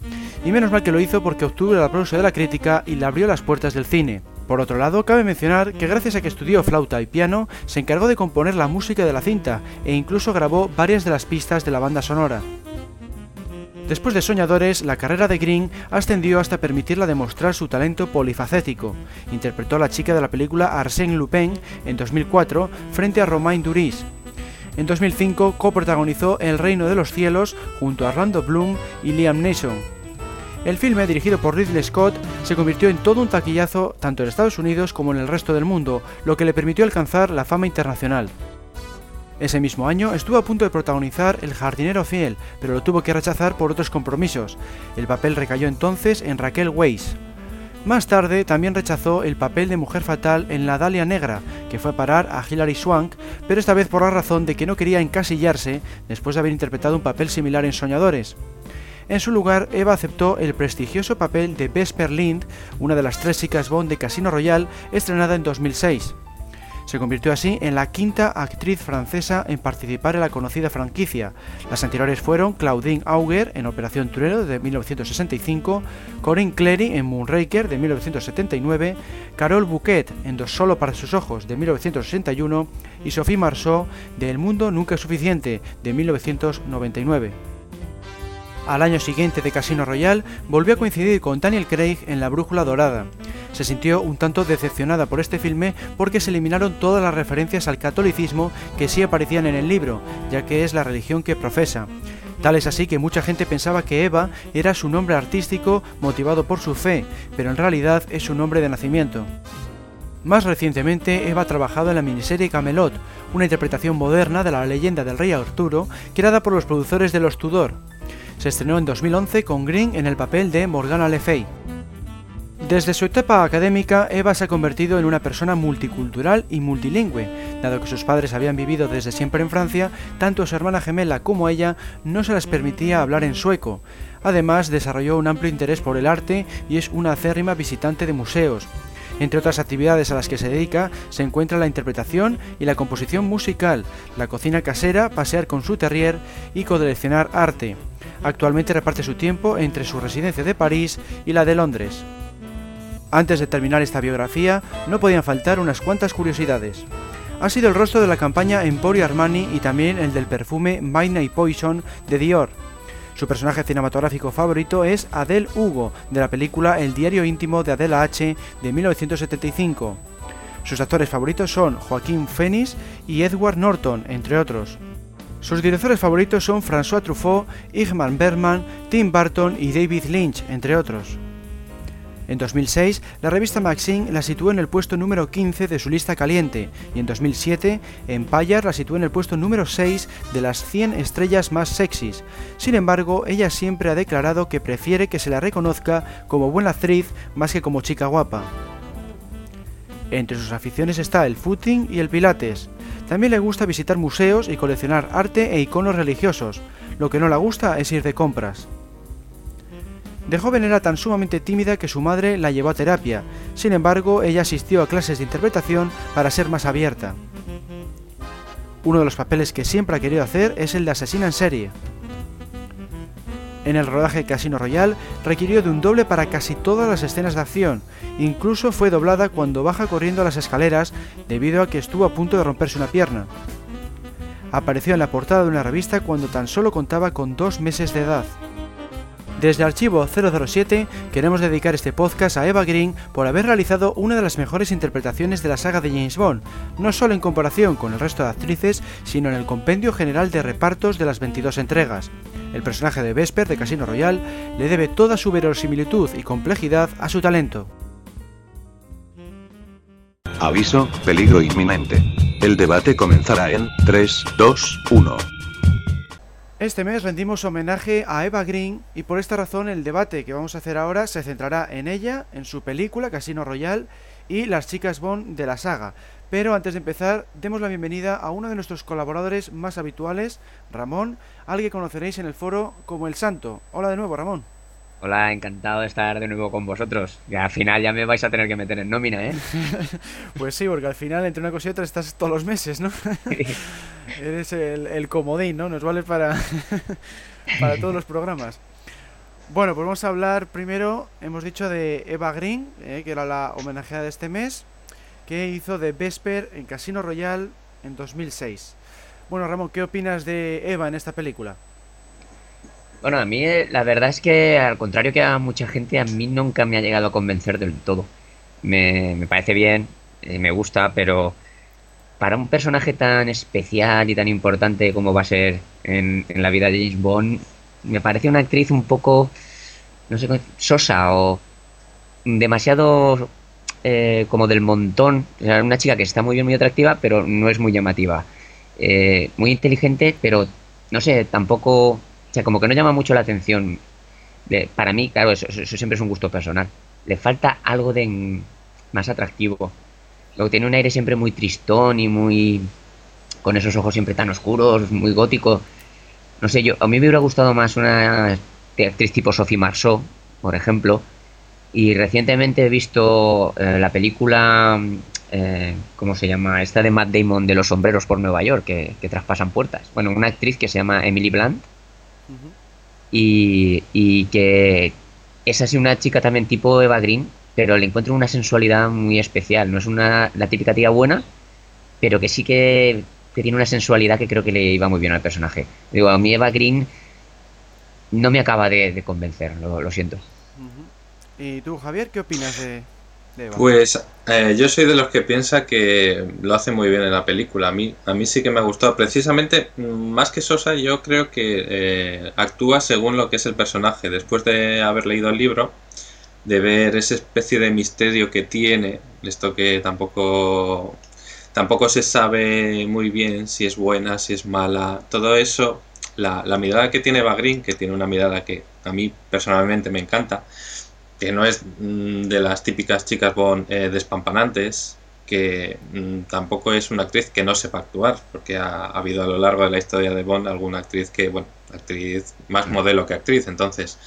Y menos mal que lo hizo porque obtuvo el aplauso de la crítica y le abrió las puertas del cine. Por otro lado, cabe mencionar que gracias a que estudió flauta y piano, se encargó de componer la música de la cinta e incluso grabó varias de las pistas de la banda sonora. Después de Soñadores, la carrera de Green ascendió hasta permitirla demostrar su talento polifacético. Interpretó a la chica de la película Arsène Lupin en 2004 frente a Romain Duris. En 2005 coprotagonizó El Reino de los Cielos junto a Orlando Bloom y Liam Neeson. El filme, dirigido por Ridley Scott, se convirtió en todo un taquillazo tanto en Estados Unidos como en el resto del mundo, lo que le permitió alcanzar la fama internacional. Ese mismo año estuvo a punto de protagonizar El jardinero fiel, pero lo tuvo que rechazar por otros compromisos. El papel recayó entonces en Raquel Weisz. Más tarde también rechazó el papel de mujer fatal en La Dalia Negra, que fue a parar a Hilary Swank, pero esta vez por la razón de que no quería encasillarse después de haber interpretado un papel similar en Soñadores. En su lugar, Eva aceptó el prestigioso papel de Vesper Lind, una de las tres chicas Bond de Casino Royale, estrenada en 2006. Se convirtió así en la quinta actriz francesa en participar en la conocida franquicia. Las anteriores fueron Claudine Auger en Operación Turero de 1965, Corinne Clery en Moonraker de 1979, Carole Bouquet en Dos solo para sus ojos de 1961 y Sophie Marceau de El mundo nunca es suficiente de 1999. Al año siguiente de Casino Royale volvió a coincidir con Daniel Craig en La Brújula Dorada se sintió un tanto decepcionada por este filme porque se eliminaron todas las referencias al catolicismo que sí aparecían en el libro, ya que es la religión que profesa. Tal es así que mucha gente pensaba que Eva era su nombre artístico motivado por su fe, pero en realidad es su nombre de nacimiento. Más recientemente, Eva ha trabajado en la miniserie Camelot, una interpretación moderna de la leyenda del rey Arturo, creada por los productores de Los Tudor. Se estrenó en 2011 con Green en el papel de Morgana Le Fay. Desde su etapa académica, Eva se ha convertido en una persona multicultural y multilingüe. Dado que sus padres habían vivido desde siempre en Francia, tanto su hermana gemela como ella no se les permitía hablar en sueco. Además, desarrolló un amplio interés por el arte y es una acérrima visitante de museos. Entre otras actividades a las que se dedica se encuentra la interpretación y la composición musical, la cocina casera, pasear con su terrier y coleccionar arte. Actualmente reparte su tiempo entre su residencia de París y la de Londres. Antes de terminar esta biografía, no podían faltar unas cuantas curiosidades. Ha sido el rostro de la campaña Emporio Armani y también el del perfume Midnight Poison de Dior. Su personaje cinematográfico favorito es Adele Hugo, de la película El diario íntimo de Adela H. de 1975. Sus actores favoritos son Joaquín Phoenix y Edward Norton, entre otros. Sus directores favoritos son François Truffaut, Igmar Bergman, Tim Burton y David Lynch, entre otros. En 2006, la revista Maxine la situó en el puesto número 15 de su lista caliente y en 2007, Empire la situó en el puesto número 6 de las 100 estrellas más sexys. Sin embargo, ella siempre ha declarado que prefiere que se la reconozca como buena actriz más que como chica guapa. Entre sus aficiones está el footing y el pilates. También le gusta visitar museos y coleccionar arte e iconos religiosos. Lo que no le gusta es ir de compras. De joven era tan sumamente tímida que su madre la llevó a terapia, sin embargo ella asistió a clases de interpretación para ser más abierta. Uno de los papeles que siempre ha querido hacer es el de asesina en serie. En el rodaje Casino Royale requirió de un doble para casi todas las escenas de acción, incluso fue doblada cuando baja corriendo las escaleras debido a que estuvo a punto de romperse una pierna. Apareció en la portada de una revista cuando tan solo contaba con dos meses de edad. Desde Archivo 007 queremos dedicar este podcast a Eva Green por haber realizado una de las mejores interpretaciones de la saga de James Bond, no solo en comparación con el resto de actrices, sino en el compendio general de repartos de las 22 entregas. El personaje de Vesper de Casino Royale le debe toda su verosimilitud y complejidad a su talento. Aviso, peligro inminente. El debate comenzará en 3, 2, 1. Este mes rendimos homenaje a Eva Green y por esta razón el debate que vamos a hacer ahora se centrará en ella, en su película Casino Royale y las chicas Bond de la saga. Pero antes de empezar, demos la bienvenida a uno de nuestros colaboradores más habituales, Ramón, al que conoceréis en el foro como El Santo. Hola de nuevo, Ramón. Hola, encantado de estar de nuevo con vosotros. Que al final ya me vais a tener que meter en nómina, ¿eh? <laughs> pues sí, porque al final entre una cosa y otra estás todos los meses, ¿no? <laughs> Eres el, comodín, ¿no? Nos vale para, <laughs> para todos los programas. Bueno, pues vamos a hablar primero, hemos dicho de Eva Green, eh, que era la homenajeada de este mes, que hizo de Vesper en Casino Royale en 2006. Bueno, Ramón, ¿qué opinas de Eva en esta película? Bueno, a mí eh, la verdad es que al contrario que a mucha gente, a mí nunca me ha llegado a convencer del todo. Me, me parece bien, eh, me gusta, pero para un personaje tan especial y tan importante como va a ser en, la vida de James Bond, me parece una actriz un poco, no sé, sosa o demasiado eh, como del montón. O sea, una chica que está muy bien, muy atractiva, pero no es muy llamativa. muy inteligente, pero no sé, tampoco sea, como que no llama mucho la atención. Para mí, claro, eso, siempre es un gusto personal. Le falta algo de más atractivo. Luego tiene un aire siempre muy tristón y muy... con esos ojos siempre tan oscuros, muy gótico. No sé, yo a mí me hubiera gustado más una actriz tipo Sophie Marceau, por ejemplo. Y recientemente he visto eh, la película, eh, ¿cómo se llama? Esta de Matt Damon de los sombreros por Nueva York, que, que traspasan puertas. Bueno, una actriz que se llama Emily Blunt y, y, que es así una chica también tipo Eva Green, pero le encuentro una sensualidad muy especial. No es una la típica tía buena, pero que sí que, tiene una sensualidad que creo que le iba muy bien al personaje. Digo, a mí Eva Green no me acaba de, convencer, lo, siento. ¿Y tú, Javier, qué opinas de, pues eh, yo soy de los que piensa que lo hace muy bien en la película. A mí, a mí sí que me ha gustado. Precisamente, mm, más que Sosa, yo creo que eh, actúa según lo que es el personaje. Después de haber leído el libro, de ver esa especie de misterio que tiene, esto que tampoco, tampoco se sabe muy bien si es buena, si es mala, todo eso, la, la mirada que tiene Bagrin, que tiene una mirada que a mí personalmente me encanta, que no es mm, de las típicas chicas Bond eh, despampanantes, que mm, tampoco es una actriz que no sepa actuar, porque ha, habido a lo largo de la historia de Bond alguna actriz que, bueno, actriz más modelo que actriz, entonces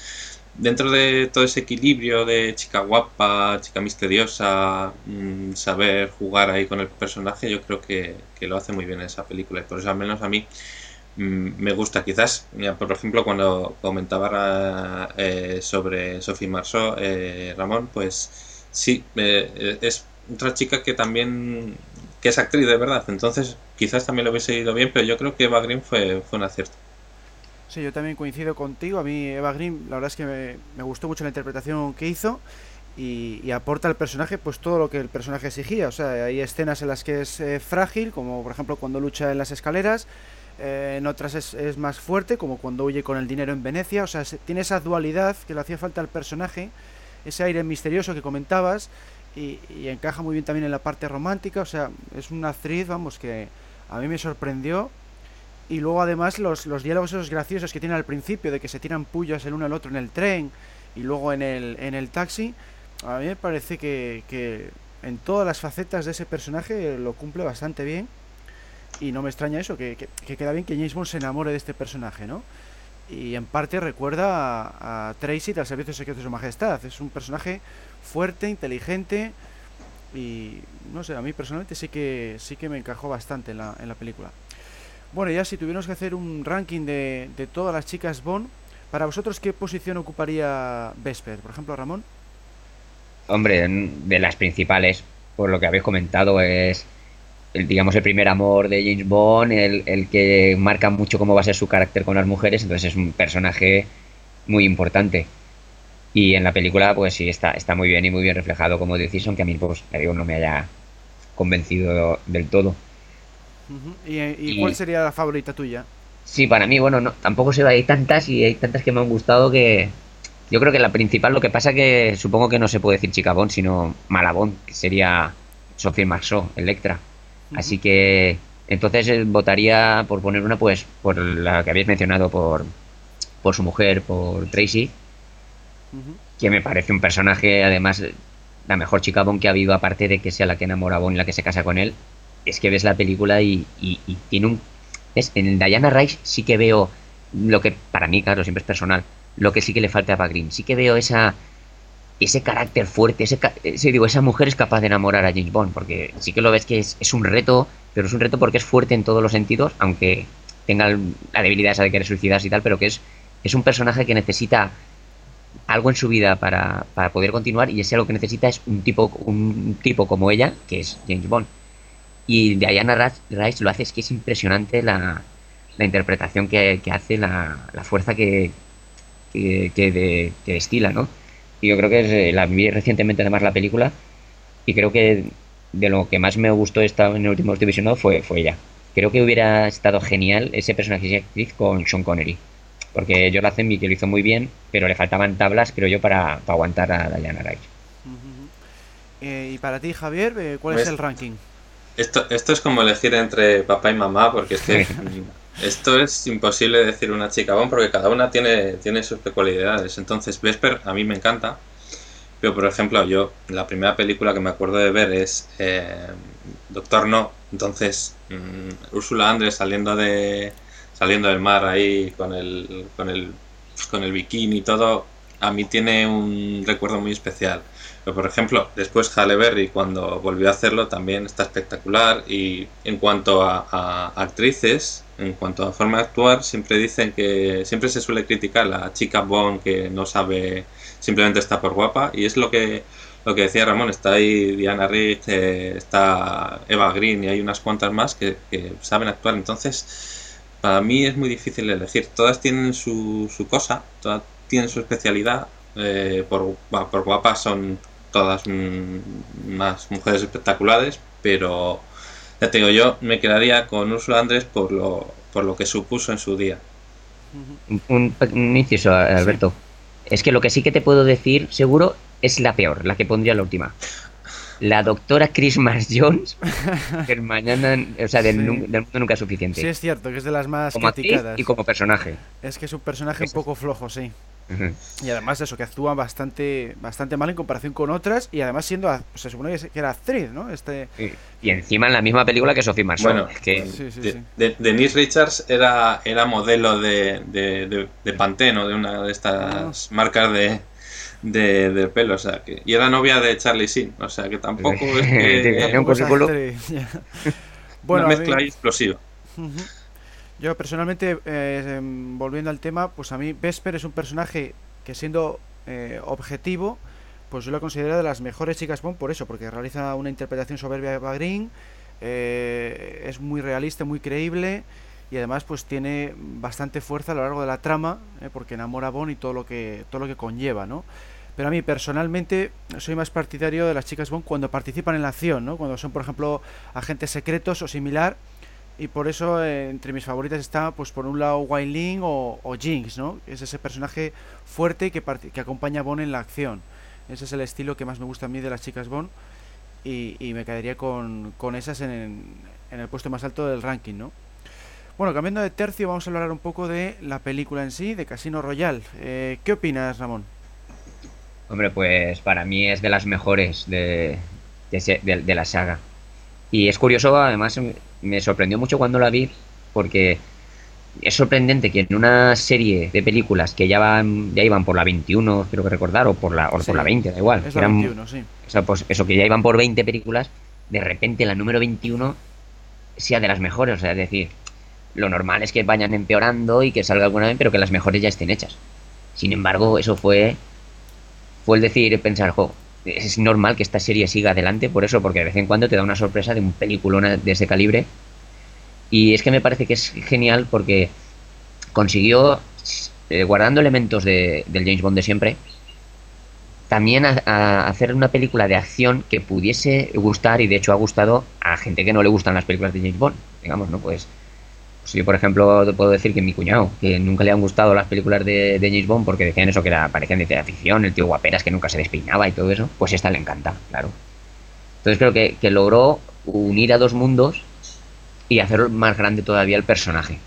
dentro de todo ese equilibrio de chica guapa, chica misteriosa, mm, saber jugar ahí con el personaje, yo creo que, que lo hace muy bien esa película. Y por eso al menos a mí mm, me gusta. Quizás, por ejemplo, cuando comentaba eh, sobre Sophie Marceau, eh, Ramón, pues sí, eh, es otra chica que también que es actriz de verdad. Entonces, quizás también lo hubiese ido bien, pero yo creo que Eva Green fue, fue un acierto. Sí, yo también coincido contigo. A mí Eva Green, la verdad es que me, me gustó mucho la interpretación que hizo y, y, aporta al personaje pues todo lo que el personaje exigía. O sea, hay escenas en las que es eh, frágil, como por ejemplo cuando lucha en las escaleras. Eh, en otras es, más fuerte, como cuando huye con el dinero en Venecia. O sea, se, tiene esa dualidad que le hacía falta al personaje, ese aire misterioso que comentabas. Y, encaja muy bien también en la parte romántica. O sea, es una actriz, vamos, que a mí me sorprendió y luego además los, los diálogos esos graciosos que tiene al principio, de que se tiran pullas el uno al otro en el tren y luego en el, en el taxi, a mí me parece que en todas las facetas de ese personaje lo cumple bastante bien. Y no me extraña eso, que, que, que, queda bien que James Bond se enamore de este personaje, ¿no? Y en parte recuerda a, a Tracy del Servicio Secreto de Su Majestad. Es un personaje fuerte, inteligente y no sé, a mí personalmente sí que sí que me encajó bastante en la, en la película. Bueno, ya si tuviéramos que hacer un ranking de, de todas las chicas Bond, para vosotros, ¿qué posición ocuparía Vesper? Por ejemplo, Ramón. Hombre, de las principales, por lo que habéis comentado, es el, digamos el primer amor de James Bond, el, el, que marca mucho cómo va a ser su carácter con las mujeres, entonces es un personaje muy importante. Y en la película, pues sí, está, está muy bien y muy bien reflejado como decís, aunque a mí, pues, digo, no me haya convencido del todo. -huh. ¿Y, y, y, cuál sería la favorita tuya? Sí, para mí, bueno, no, tampoco se va, hay tantas y hay tantas que me han gustado que yo creo que la principal, lo que pasa que supongo que no se puede decir Chicabón, sino Malabón, que sería Sophie Marceau, Electra. Uh -huh. Así que entonces eh, votaría por poner una, pues, por la que habéis mencionado, por, por su mujer, por Tracy, uh -huh. que me parece un personaje, además, la mejor chica Bond que ha habido, aparte de que sea la que enamora a Bond y la que se casa con él, es que ves la película y, y, y tiene un... ¿ves? En Diana Rice sí que veo lo que, para mí, claro, siempre es personal, lo que sí que le falta a Green. Sí que veo esa ese carácter fuerte, ese, ese, digo, esa mujer es capaz de enamorar a James Bond, porque sí que lo ves que es, es, un reto, pero es un reto porque es fuerte en todos los sentidos, aunque tenga la debilidad esa de querer suicidarse y tal, pero que es, es un personaje que necesita algo en su vida para, para poder continuar y ese algo que necesita es un tipo, un tipo como ella, que es James Bond. Y Diana Rice lo hace, es que es impresionante la, la interpretación que, que hace, la, la, fuerza que, de, que destila, ¿no? Y yo creo que es, eh, la vi recientemente además la película y creo que de lo que más me gustó esta, en el último divisionado fue, fue ella. Creo que hubiera estado genial ese personaje de actriz con Sean Connery. Porque Joel Lazenby que lo hizo muy bien, pero le faltaban tablas, creo yo, para, para aguantar a Diana Rice. Uh -huh. eh, y para ti, Javier, eh, ¿cuál pues, es el ranking? Esto, esto es como elegir entre papá y mamá, porque es que <laughs> <laughs> esto es imposible decir una chica bon, porque cada una tiene, tiene sus peculiaridades. Entonces, Vesper a mí me encanta, pero por ejemplo, yo la primera película que me acuerdo de ver es eh, Doctor No. Entonces, um, Úrsula Andrés saliendo de saliendo del mar ahí con el con el con el bikini y todo, a mí tiene un recuerdo muy especial. Pero por ejemplo, después Halle Berry cuando volvió a hacerlo también está espectacular y en cuanto a, actrices, en cuanto a forma de actuar, siempre dicen que siempre se suele criticar la chica Bond que no sabe, simplemente está por guapa y es lo que lo que decía Ramón, está ahí Diana Rigg, eh, está Eva Green y hay unas cuantas más que, saben actuar. Entonces, para mí es muy difícil elegir. Todas tienen su, su cosa, todas tienen su especialidad. Eh, por, por guapas son todas unas mujeres espectaculares, pero ya te digo, yo me quedaría con Ursula Andrés por lo, por lo que supuso en su día. Un, un inciso, Alberto. Sí. Es que lo que sí que te puedo decir, seguro, es la peor, la que pondría la última. La doctora Christmas Jones, <laughs> que mañana, o sea, del, sí. del, mundo nunca es suficiente. Sí, es cierto, que es de las más como criticadas. y como personaje. Es que es un personaje es un poco flojo, sí. Y además eso, que actúa bastante bastante mal en comparación con otras y además siendo, a- se supone que era actriz, ¿no? Este, Y- Y encima en la misma película que Sophie Marceau. Bueno, es que sí, sí, De- sí. de- Denise Richards era, era modelo de, de, de, de Pantene de una de estas marcas de, de, de pelo, o sea que, y era novia de Charlie Sheen, o sea que tampoco es que <laughs> un currículum. <laughs> bueno, una a mí- mezcla ahí explosiva. Yo personalmente, eh, em, volviendo al tema, pues a mí Vesper es un personaje que siendo eh, objetivo, pues yo lo considero de las mejores chicas Bond por eso, porque realiza una interpretación soberbia de Green, eh, es muy realista, muy creíble y además pues tiene bastante fuerza a lo largo de la trama, eh, porque enamora a Bond y todo lo que todo lo que conlleva, ¿no? Pero a mí personalmente soy más partidario de las chicas Bond cuando participan en la acción, ¿no? Cuando son, por ejemplo, agentes secretos o similar. Y por eso eh, entre mis favoritas está, pues por un lado, Wai Ling o, o Jinx, ¿no? Es ese personaje fuerte que, que acompaña a Bond en la acción. Ese es el estilo que más me gusta a mí de las chicas Bond. Y, me quedaría con, con esas en, en el puesto más alto del ranking, ¿no? Bueno, cambiando de tercio, vamos a hablar un poco de la película en sí, de Casino Royale. Eh, ¿Qué opinas, Ramón? Hombre, pues para mí es de las mejores de, de- de la saga. Y es curioso, además me- me sorprendió mucho cuando la vi, porque es sorprendente que en una serie de películas que ya van, ya iban por la 21, creo que recordar, o por la, o Sí, por la 20, da igual. Es la eran- 21, sí. o sea, pues eso, que ya iban por 20 películas, de repente la número 21 sea de las mejores. O sea, es decir, lo normal es que vayan empeorando y que salga alguna vez, pero que las mejores ya estén hechas. Sin embargo, eso fue, fue el decir, pensar, jo, es normal que esta serie siga adelante por eso, porque de vez en cuando te da una sorpresa de un peliculón de ese calibre. Y es que me parece que es genial porque consiguió, eh, guardando elementos de, del James Bond de siempre, también a, a hacer una película de acción que pudiese gustar y de hecho ha gustado a gente que no le gustan las películas de James Bond, digamos, ¿no? Pues, pues yo, por ejemplo, te puedo decir que mi cuñado, que nunca le han gustado las películas de, de James Bond porque decían eso que era, parecían de ficción, el tío guaperas que nunca se despeinaba y todo eso, pues esta le encanta, claro. Entonces creo que, que logró unir a dos mundos y hacer más grande todavía el personaje.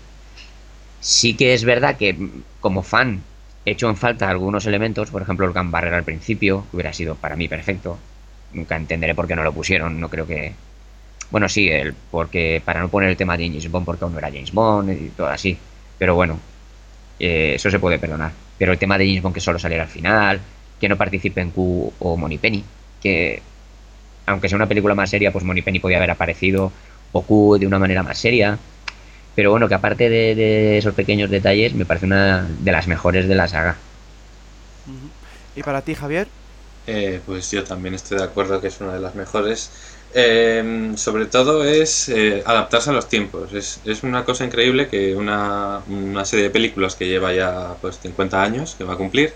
Sí que es verdad que mm, como fan he hecho en falta algunos elementos, por ejemplo el Gun Barrel al principio, que hubiera sido para mí perfecto. Nunca entenderé por qué no lo pusieron, no creo que... Bueno, sí, el, porque para no poner el tema de James Bond porque aún no era James Bond y todo así. Pero bueno, eh, eso se puede perdonar. Pero el tema de James Bond que solo saliera al final, que no participe en Q o Moneypenny, que aunque sea una película más seria, pues Moneypenny podía haber aparecido, o Q de una manera más seria. Pero bueno, que aparte de, de esos pequeños detalles, me parece una de las mejores de la saga. ¿Y para ti, Javier? Eh, pues yo también estoy de acuerdo que es una de las mejores. Eh, sobre todo es eh, adaptarse a los tiempos. Es, es una cosa increíble que una, una serie de películas que lleva ya pues 50 años, que va a cumplir,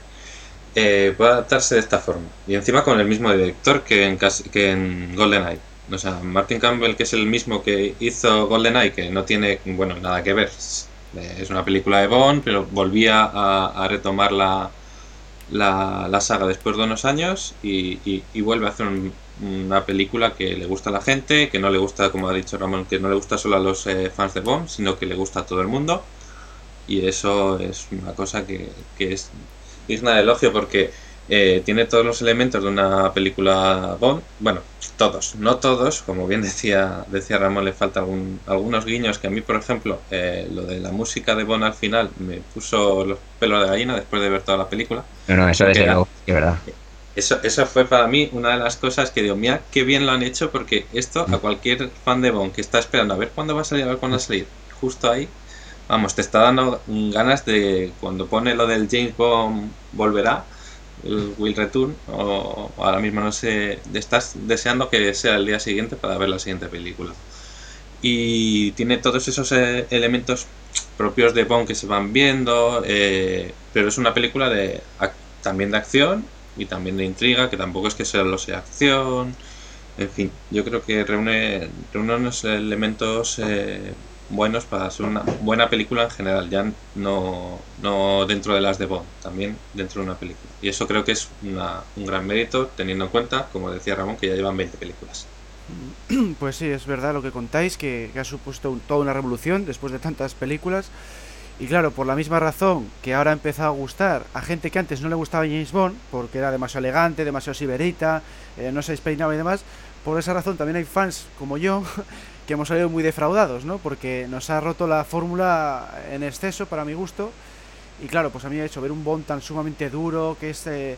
eh, pueda adaptarse de esta forma. Y encima con el mismo director que en, que en GoldenEye. O sea, Martin Campbell, que es el mismo que hizo GoldenEye, que no tiene, bueno, nada que ver. Es es una película de Bond, pero volvía a, a retomar la, la, la saga después de unos años y, y- y vuelve a hacer un- una película que le gusta a la gente, que no le gusta, como ha dicho Ramón, que no le gusta solo a los eh, fans de Bond, sino que le gusta a todo el mundo. Y eso es una cosa que, que es digna de elogio porque eh, tiene todos los elementos de una película Bond. Bueno, todos, no todos, como bien decía, decía Ramón, le falta algún- algunos guiños que a mí, por ejemplo, eh, lo de la música de Bond al final me puso los pelos de gallina después de ver toda la película. No, no, eso es verdad. Eso, eso fue para mí una de las cosas que digo, mira, qué bien lo han hecho porque esto a cualquier fan de Bond que está esperando a ver cuándo va a salir, a ver cuándo va a salir, justo ahí, vamos, te está dando ganas de cuando pone lo del James Bond volverá, el Will Return, o, o ahora mismo no sé, estás deseando que sea el día siguiente para ver la siguiente película. Y tiene todos esos eh, elementos propios de Bond que se van viendo, eh, pero es una película de también de acción y también de intriga, que tampoco es que solo sea acción. En fin, yo creo que reúne, reúne unos elementos eh, buenos para ser una buena película en general, ya no, no dentro de las de Bond, también dentro de una película. Y eso creo que es una- un gran mérito, teniendo en cuenta, como decía Ramón, que ya llevan 20 películas. <clears throat> Pues sí, es verdad lo que contáis, que, que ha supuesto un- toda una revolución después de tantas películas. Y claro, por la misma razón que ahora ha empezado a gustar a gente que antes no le gustaba James Bond, porque era demasiado elegante, demasiado siberita, eh, no se despeinaba y demás, por esa razón también hay fans como yo <laughs> que hemos salido muy defraudados, ¿no? Porque nos ha roto la fórmula en exceso para mi gusto. Y claro, pues a mí ha hecho ver un Bond tan sumamente duro, que es eh,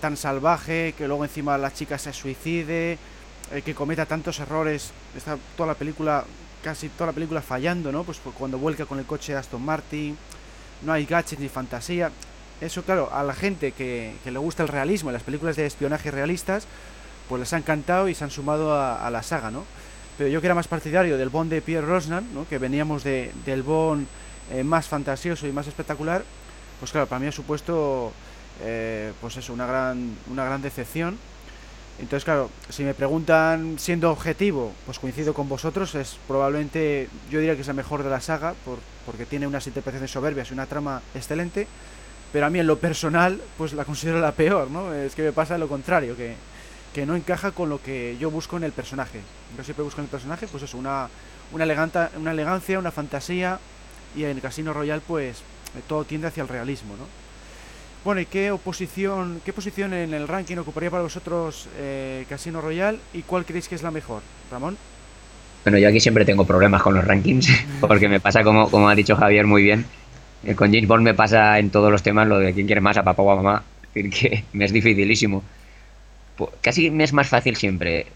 tan salvaje, que luego encima la chica se suicide, eh, que cometa tantos errores, está toda la película, casi toda la película fallando, ¿no? Pues por- cuando vuelca con el coche Aston Martin, no hay gadgets ni fantasía. Eso, claro, a la gente que, le gusta el realismo y las películas de espionaje realistas, pues les ha encantado y se han sumado a, la saga, ¿no? Pero yo que era más partidario del Bond de Pierre Rosnan, ¿no? Que veníamos de, del Bond eh, más fantasioso y más espectacular, pues claro, para mí ha supuesto, eh, pues eso, una gran, una gran decepción. Entonces, claro, si me preguntan siendo objetivo, pues coincido con vosotros, es probablemente, yo diría que es la mejor de la saga, por, porque tiene unas interpretaciones soberbias y una trama excelente, pero a mí en lo personal, pues la considero la peor, ¿no? Es que me pasa lo contrario, que, que no encaja con lo que yo busco en el personaje. Yo siempre busco en el personaje, pues eso, una, una, eleganta, una elegancia, una fantasía, y en el Casino Royal, pues eh, todo tiende hacia el realismo, ¿no? Bueno, ¿y qué oposición, qué posición en el ranking ocuparía para vosotros eh, Casino Royal y cuál creéis que es la mejor? Ramón. Bueno, yo aquí siempre tengo problemas con los rankings, <laughs> porque me pasa, como, como ha dicho Javier muy bien, eh, con James Bond me pasa en todos los temas lo de quién quiere más a papá o a mamá. Es decir, que <laughs> me es dificilísimo. Casi me es más fácil siempre.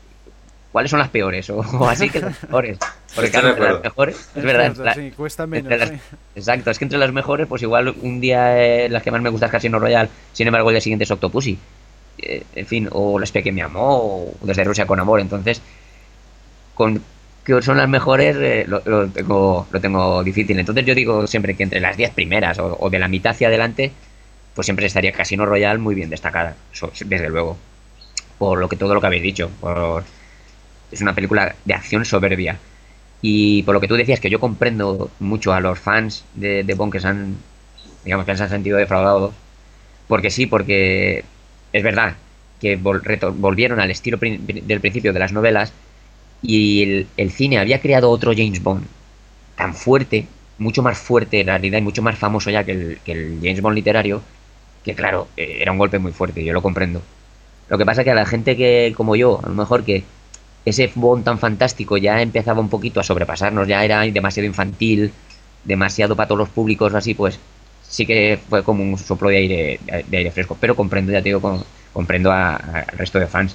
¿Cuáles son las peores? O, o así que las mejores. Porque claro, entre las mejores, es verdad. cierto, la- sí, cuesta menos. entre las- sí. Exacto, es que entre las mejores, pues igual un día eh, las que más me gusta es Casino Royale, sin embargo el día siguiente es Octopussy. Eh, en fin, o La espía que me amó, o Desde Rusia con amor. Entonces, con que son las mejores eh, lo, lo tengo, lo tengo difícil. Entonces yo digo siempre que entre las 10 primeras o, o de la mitad hacia adelante, pues siempre estaría Casino Royale muy bien destacada, desde luego. Por lo que todo lo que habéis dicho. Por, es una película de acción soberbia. Y por lo que tú decías, que yo comprendo mucho a los fans de, de Bond que se han, digamos, que se han sentido defraudados. Porque sí, porque es verdad que volvieron al estilo del principio de las novelas y el, cine había creado otro James Bond tan fuerte, mucho más fuerte en realidad y mucho más famoso ya que el, que el James Bond literario, que claro, eh, era un golpe muy fuerte, yo lo comprendo. Lo que pasa que a la gente que, como yo, a lo mejor que ese Bond tan fantástico ya empezaba un poquito a sobrepasarnos, ya era demasiado infantil, demasiado para todos los públicos así, pues sí que fue como un soplo de aire, de aire fresco. Pero comprendo, ya te digo, comprendo al resto de fans.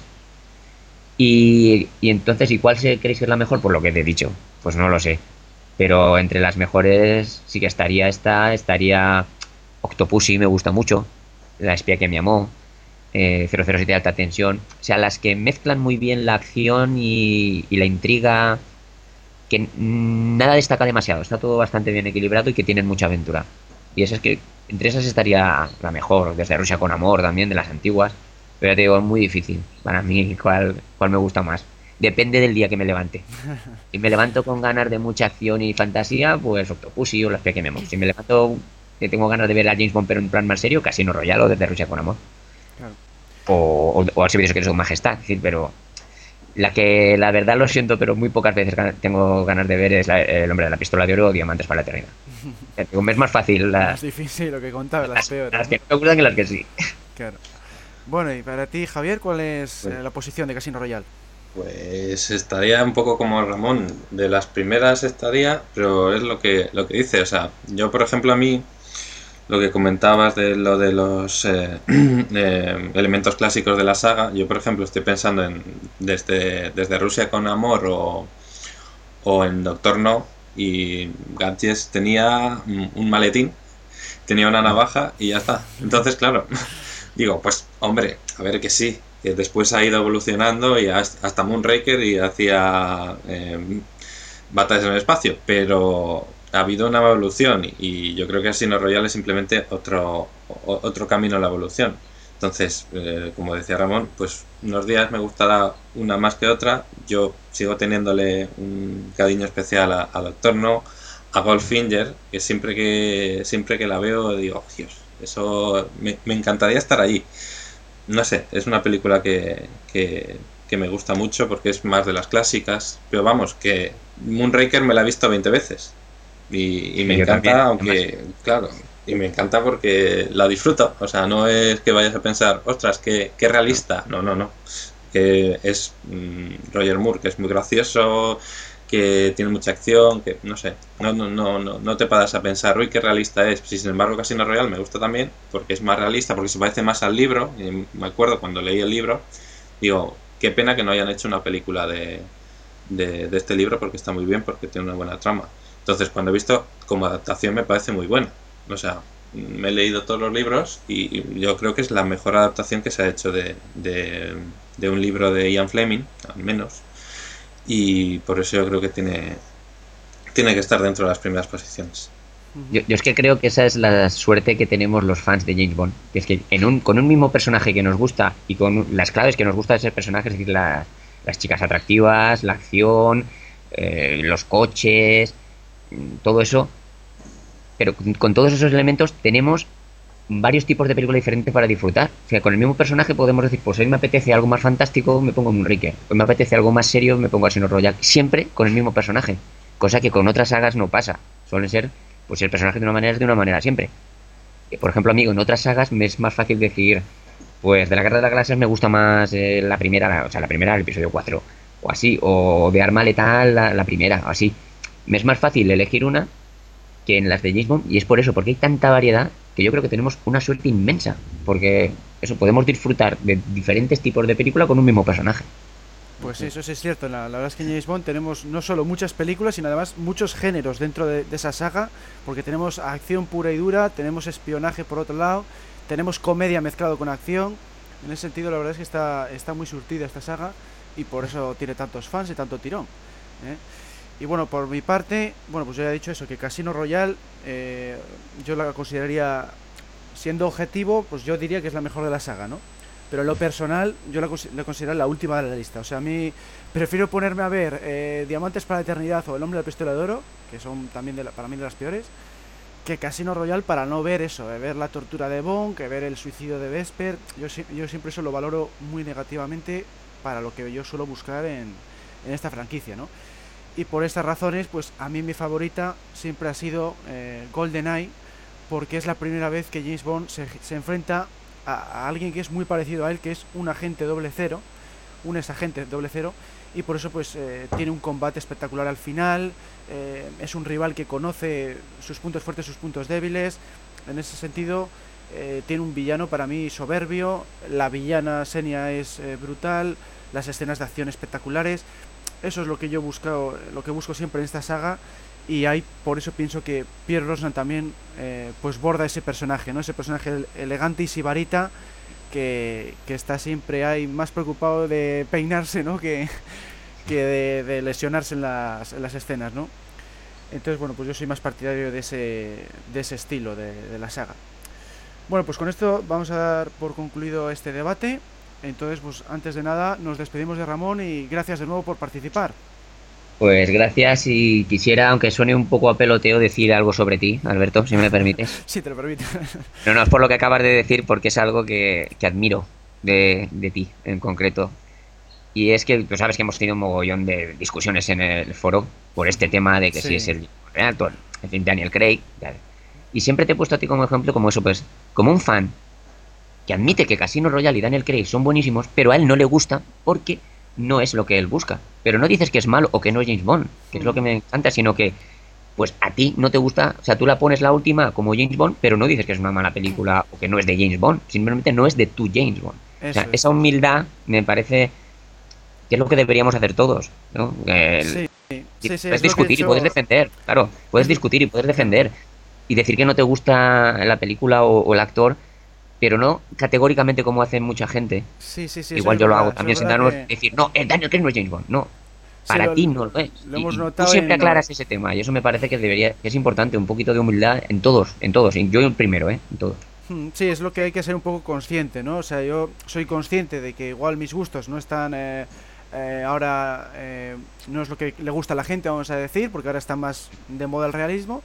Y, y entonces, ¿y cuál se, creéis que es la mejor? Por lo que te he dicho, pues no lo sé. Pero entre las mejores sí que estaría esta, estaría Octopussy, me gusta mucho, La espía que me amó, eh, 007 de alta tensión, o sea, las que mezclan muy bien la acción y, y la intriga, que nada destaca demasiado, está todo bastante bien equilibrado y que tienen mucha aventura. Y eso es que entre esas estaría la mejor, desde Rusia con amor también, de las antiguas. Pero ya te digo, es muy difícil para mí cuál, cuál me gusta más. Depende del día que me levante. <laughs> Si me levanto con ganas de mucha acción y fantasía, pues Octopussy o las que me amo. Si me levanto que tengo ganas de ver a James Bond pero en plan más serio, Casino Royale o desde Rusia con amor. O, o, o al servicio que es su majestad, es decir, pero la que la verdad lo siento, pero muy pocas veces tengo ganas de ver es la- el hombre de la pistola de oro o Diamantes para la eternidad. <laughs> Me es más fácil Más difícil lo que contaba, las las, peores. las ¿no? que no me gustan que las que sí. Claro. Bueno, y para ti, Javier, ¿cuál es Bueno. eh, la posición de Casino Royal? Pues estaría un poco como Ramón, de las primeras estaría, pero es lo que, lo que dice, o sea, yo por ejemplo a mí, lo que comentabas de lo de los eh, <clears throat> eh, elementos clásicos de la saga, yo por ejemplo estoy pensando en desde, desde Rusia con Amor o, o en Doctor No, y Gadgets tenía un maletín, tenía una navaja y ya está. Entonces, claro, <laughs> digo, pues hombre, a ver que sí, que después ha ido evolucionando y hasta Moonraker y hacía eh, batallas en el espacio, pero ha habido una evolución y, yo creo que Casino Royale es simplemente otro, otro camino a la evolución. Entonces, eh, como decía Ramón, pues unos días me gustará una más que otra. Yo sigo teniéndole un cariño especial a, a Doctor No, a Goldfinger, que siempre que siempre que la veo digo, Dios, eso me, me encantaría estar allí. No sé, es una película que, que, que me gusta mucho porque es más de las clásicas. Pero vamos, que Moonraker me la he visto 20 veces. Y, y me encanta, también, aunque, claro, y me encanta porque la disfruto. O sea, no es que vayas a pensar, ostras, qué, qué realista. No, no, no. Que es mm, Roger Moore, que es muy gracioso, que tiene mucha acción, que no sé, no, no, no, no, no te paras a pensar, uy, qué realista es. Si sin embargo Casino Royale me gusta también, porque es más realista, porque se parece más al libro. Y me acuerdo cuando leí el libro, digo, qué pena que no hayan hecho una película de, de, de este libro, porque está muy bien, porque tiene una buena trama. Entonces, cuando he visto como adaptación me parece muy buena. O sea, me he leído todos los libros y yo creo que es la mejor adaptación que se ha hecho de, de, un libro de Ian Fleming, al menos. Y por eso yo creo que tiene, tiene que estar dentro de las primeras posiciones. Yo, es que creo que esa es la suerte que tenemos los fans de James Bond. Que es que en un, con un mismo personaje que nos gusta y con las claves que nos gusta de ese personaje, es decir, la- las chicas atractivas, la acción, eh, los coches, todo eso. Pero con, todos esos elementos tenemos varios tipos de películas diferentes para disfrutar. O sea, con el mismo personaje podemos decir, pues hoy me apetece algo más fantástico, me pongo un Enrique. Hoy me apetece algo más serio, me pongo a Sino Royal. Siempre con el mismo personaje. Cosa que con otras sagas no pasa. Suelen ser, pues el personaje de una manera es de una manera siempre. Eh, Por ejemplo, amigo, en otras sagas me es más fácil decir, pues de la Guerra de las Galaxias me gusta más eh, la primera, o sea, la primera, el episodio 4, o así, o de Arma Letal, la, la primera, o así. Me es más fácil elegir una que en las de James Bond, y es por eso, porque hay tanta variedad que yo creo que tenemos una suerte inmensa, porque eso, podemos disfrutar de diferentes tipos de película con un mismo personaje. Pues sí, eso sí es cierto. La, la verdad es que en James Bond tenemos no solo muchas películas, sino además muchos géneros dentro de, esa saga, porque tenemos acción pura y dura, tenemos espionaje por otro lado, tenemos comedia mezclado con acción. En ese sentido, la verdad es que está, está muy surtida esta saga y por eso tiene tantos fans y tanto tirón. ¿eh? Y bueno, por mi parte, bueno, pues yo ya he dicho eso, que Casino Royale eh, yo la consideraría, siendo objetivo, pues yo diría que es la mejor de la saga, ¿no? Pero en lo personal, yo la, consi- la considero la última de la lista. O sea, a mí prefiero ponerme a ver eh, Diamantes para la Eternidad o El Hombre de la Pistola de Oro, que son también para mí de las peores, que Casino Royale para no ver eso, de ver la tortura de Bond, que ver el suicidio de Vesper. Yo, yo siempre eso lo valoro muy negativamente para lo que yo suelo buscar en, en esta franquicia, ¿no? Y por estas razones, pues a mí mi favorita siempre ha sido eh, GoldenEye, porque es la primera vez que James Bond se, enfrenta a, alguien que es muy parecido a él, que es un agente doble cero, un ex agente doble cero, y por eso pues eh, tiene un combate espectacular al final, eh, es un rival que conoce sus puntos fuertes, sus puntos débiles, en ese sentido eh, tiene un villano para mí soberbio, la villana Senia es brutal, las escenas de acción espectaculares, eso es lo que yo busco, lo que busco siempre en esta saga y hay por eso pienso que Pierre Rosnan también eh, pues borda ese personaje, ¿no? Ese personaje ele- elegante y sibarita que, que está siempre ahí más preocupado de peinarse, ¿no? Que, <laughs> que de, lesionarse en las, en las escenas, ¿no? Entonces, bueno, pues yo soy más partidario de ese, de ese estilo de la saga. Bueno, pues con esto vamos a dar por concluido este debate. Entonces, pues antes de nada, nos despedimos de Ramón y gracias de nuevo por participar. Pues gracias y quisiera, aunque suene un poco a peloteo, decir algo sobre ti, Alberto, si me permites. <laughs> Si te lo permite. <laughs> No, no es por lo que acabas de decir, porque es algo que, que admiro de, de ti en concreto. Y es que tú sabes que hemos tenido un mogollón de discusiones en el foro por este tema de que Sí. si es el reactor, en fin, Daniel Craig. tal. Y siempre te he puesto a ti como ejemplo, como eso, pues, como un fan que admite que Casino Royale y Daniel Craig son buenísimos, pero a él no le gusta porque no es lo que él busca. Pero no dices que es malo o que no es James Bond, que es lo que me encanta, sino que pues a ti no te gusta, o sea, tú la pones la última como James Bond, pero no dices que es una mala película o que no es de James Bond, simplemente no es de tu James Bond. O sea, esa humildad me parece que es lo que deberíamos hacer todos, ¿no? El- Sí, sí, sí, puedes es he discutir y puedes defender, claro, puedes discutir y puedes defender y decir que no te gusta la película o, o el actor, pero no categóricamente como hace mucha gente. Sí, sí, sí. Igual es yo lo verdad, hago también, es sentarnos que- decir, no, el Daniel Craig no es James Bond, no. Para ti no lo es. lo Y- hemos notado tú siempre en- aclaras ese tema y eso me parece que debería que es importante, un poquito de humildad en todos, en todos. Yo el primero, ¿eh? En todos. Mm, Sí, es lo que hay que ser un poco consciente, ¿no? O sea, yo soy consciente de que igual mis gustos no están eh, eh, ahora, eh, no es lo que le gusta a la gente, vamos a decir, porque ahora está más de moda el realismo.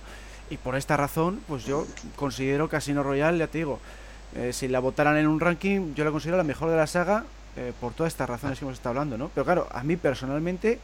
Y por esta razón, pues yo considero Casino Royale, ya te digo, eh, si la votaran en un ranking, yo la considero la mejor de la saga eh, por todas estas razones que hemos estado hablando, ¿no? Pero claro, a mí personalmente,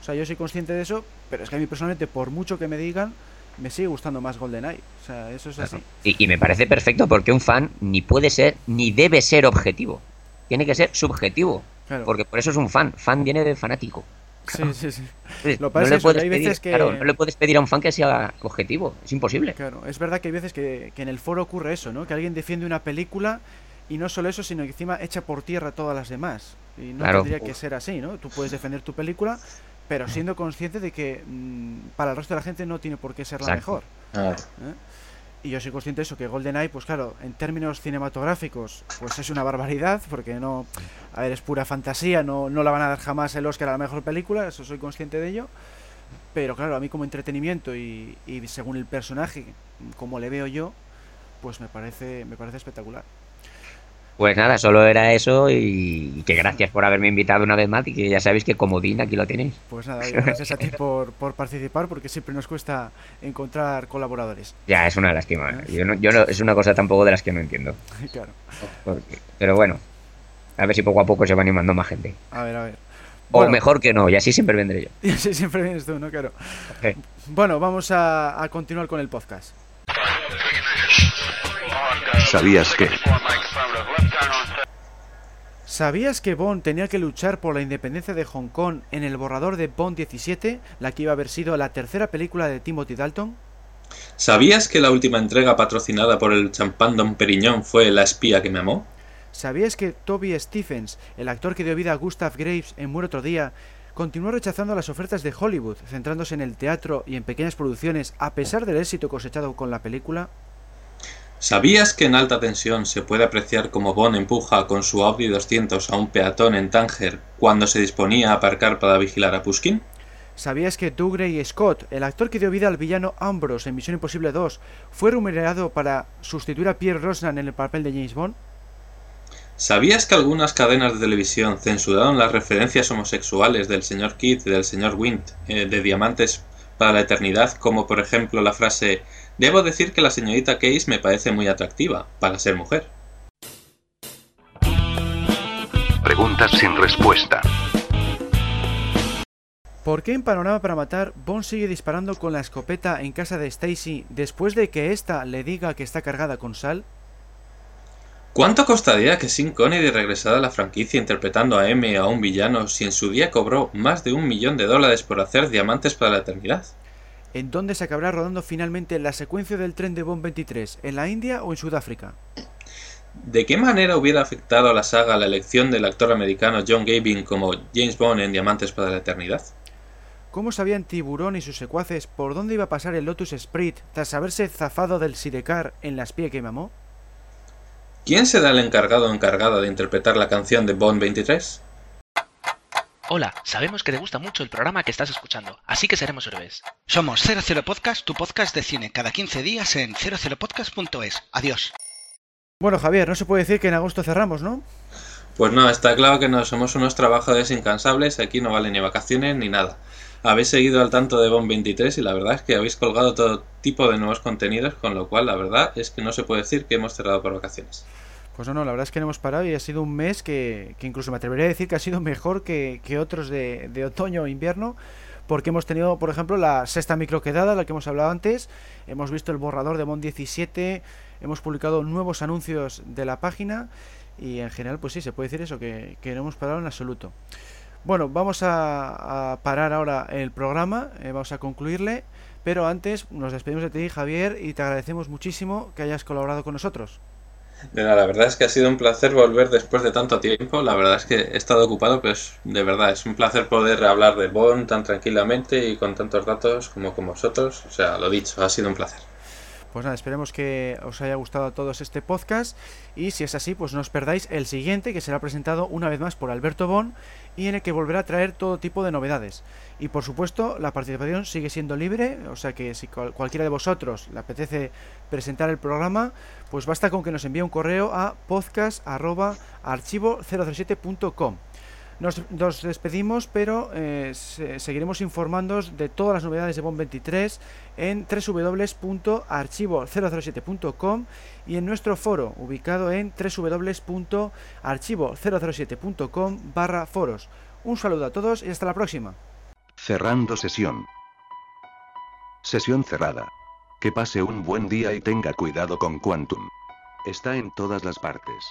o sea, yo soy consciente de eso, pero es que a mí personalmente, por mucho que me digan, me sigue gustando más GoldenEye. O sea, eso es así. Y, y me parece perfecto porque un fan ni puede ser ni debe ser objetivo. Tiene que ser subjetivo. Claro. Porque por eso es un fan. Fan viene de fanático. Sí, sí, sí. Sí, Lo que no, pasa es le eso, puedes que hay pedir, veces que- claro, no le puedes pedir a un fan que sea objetivo. Es imposible. Claro, es verdad que hay veces que, que en el foro ocurre eso, ¿no? Que alguien defiende una película y no solo eso, sino que encima echa por tierra todas las demás. Y no Claro. tendría que ser así, ¿no? Tú puedes defender tu película, pero siendo consciente de que mm, para el resto de la gente no tiene por qué ser la Exacto. mejor. ¿eh? Y yo soy consciente de eso, que GoldenEye, pues claro, en términos cinematográficos, pues es una barbaridad, porque no, a ver, es pura fantasía, no, no la van a dar jamás el Oscar a la mejor película, eso soy consciente de ello. Pero claro, a mí como entretenimiento y, y según el personaje, como le veo yo, pues me parece, me parece espectacular. Pues nada, solo era eso y que gracias por haberme invitado una vez más y que ya sabéis que comodín aquí lo tenéis. Pues nada, <laughs> gracias a ti por, por participar, porque siempre nos cuesta encontrar colaboradores. Ya, es una lástima. Yo no, yo no- es una cosa tampoco de las que no entiendo. <laughs> claro. Porque- pero bueno, a ver si poco a poco se va animando más gente. A ver, a ver. O Bueno. mejor que no, y así siempre vendré yo. <laughs> Y así siempre vienes tú, ¿no? Claro. Bueno, vamos a, a continuar con el podcast. ¿Sabías que? ¿Sabías que Bond tenía que luchar por la independencia de Hong Kong en el borrador de Bond 17, la que iba a haber sido la tercera película de Timothy Dalton? ¿Sabías que la última entrega patrocinada por el champán Don Periñón fue La espía que me amó? ¿Sabías que Toby Stephens, el actor que dio vida a Gustav Graves en Muere otro día, continuó rechazando las ofertas de Hollywood, centrándose en el teatro y en pequeñas producciones a pesar del éxito cosechado con la película? ¿Sabías que en alta tensión se puede apreciar cómo Bond empuja con su Audi 200 a un peatón en Tánger cuando se disponía a aparcar para vigilar a Pushkin? ¿Sabías que Dougray Scott, el actor que dio vida al villano Ambrose en Misión Imposible 2, fue remunerado para sustituir a Pierre Rosnan en el papel de James Bond? ¿Sabías que algunas cadenas de televisión censuraron las referencias homosexuales del señor Kidd y del señor Wint eh, de Diamantes para la Eternidad, como por ejemplo la frase Debo decir que la señorita Case me parece muy atractiva, para ser mujer? Preguntas sin respuesta. ¿Por qué en Panorama para Matar Bond sigue disparando con la escopeta en casa de Stacy después de que ésta le diga que está cargada con sal? ¿Cuánto costaría que Sean Connery regresara a la franquicia interpretando a M a un villano si en su día cobró más de un millón de dólares por hacer Diamantes para la Eternidad? ¿En dónde se acabará rodando finalmente la secuencia del tren de Bond 23? ¿En la India o en Sudáfrica? ¿De qué manera hubiera afectado a la saga la elección del actor americano John Gavin como James Bond en Diamantes para la Eternidad? ¿Cómo sabían Tiburón y sus secuaces por dónde iba a pasar el Lotus Sprite tras haberse zafado del Sidecar en la espía que mamó? ¿Quién será el encargado o encargada de interpretar la canción de Bond 23? Hola, sabemos que te gusta mucho el programa que estás escuchando, así que seremos héroes. Somos 00 Podcast, tu podcast de cine, cada 15 días en 00podcast.es. Adiós. Bueno, Javier, no se puede decir que en agosto cerramos, ¿no? Pues no, está claro que no somos unos trabajadores incansables, aquí no vale ni vacaciones ni nada. Habéis seguido al tanto de Bond 23 y la verdad es que habéis colgado todo tipo de nuevos contenidos, con lo cual la verdad es que no se puede decir que hemos cerrado por vacaciones. Pues no, no, la verdad es que no hemos parado y ha sido un mes que, que incluso me atrevería a decir que ha sido mejor que, que otros de, de otoño o invierno, porque hemos tenido, por ejemplo, la sexta microquedada, la que hemos hablado antes, hemos visto el borrador de Bond 17, hemos publicado nuevos anuncios de la página y en general, pues sí, se puede decir eso, que, que no hemos parado en absoluto. Bueno, vamos a, parar ahora el programa, eh, vamos a concluirle, pero antes nos despedimos de ti, Javier, y te agradecemos muchísimo que hayas colaborado con nosotros. La verdad es que ha sido un placer volver después de tanto tiempo. La verdad es que he estado ocupado, pero es, de verdad es un placer poder hablar de Bond tan tranquilamente y con tantos datos como con vosotros. O sea, lo dicho, ha sido un placer. Pues nada, esperemos que os haya gustado a todos este podcast y si es así, pues no os perdáis el siguiente que será presentado una vez más por Alberto Bon y en el que volverá a traer todo tipo de novedades. Y por supuesto, la participación sigue siendo libre, o sea que si cual- cualquiera de vosotros le apetece presentar el programa, pues basta con que nos envíe un correo a podcast@archivo007.com. Nos, despedimos, pero eh, se- seguiremos informándoos de todas las novedades de Bond 23 en www.archivo007.com y en nuestro foro, ubicado en www.archivo007.com barra foros. Un saludo a todos y hasta la próxima. Cerrando sesión. Sesión cerrada. Que pase un buen día y tenga cuidado con Quantum. Está en todas las partes.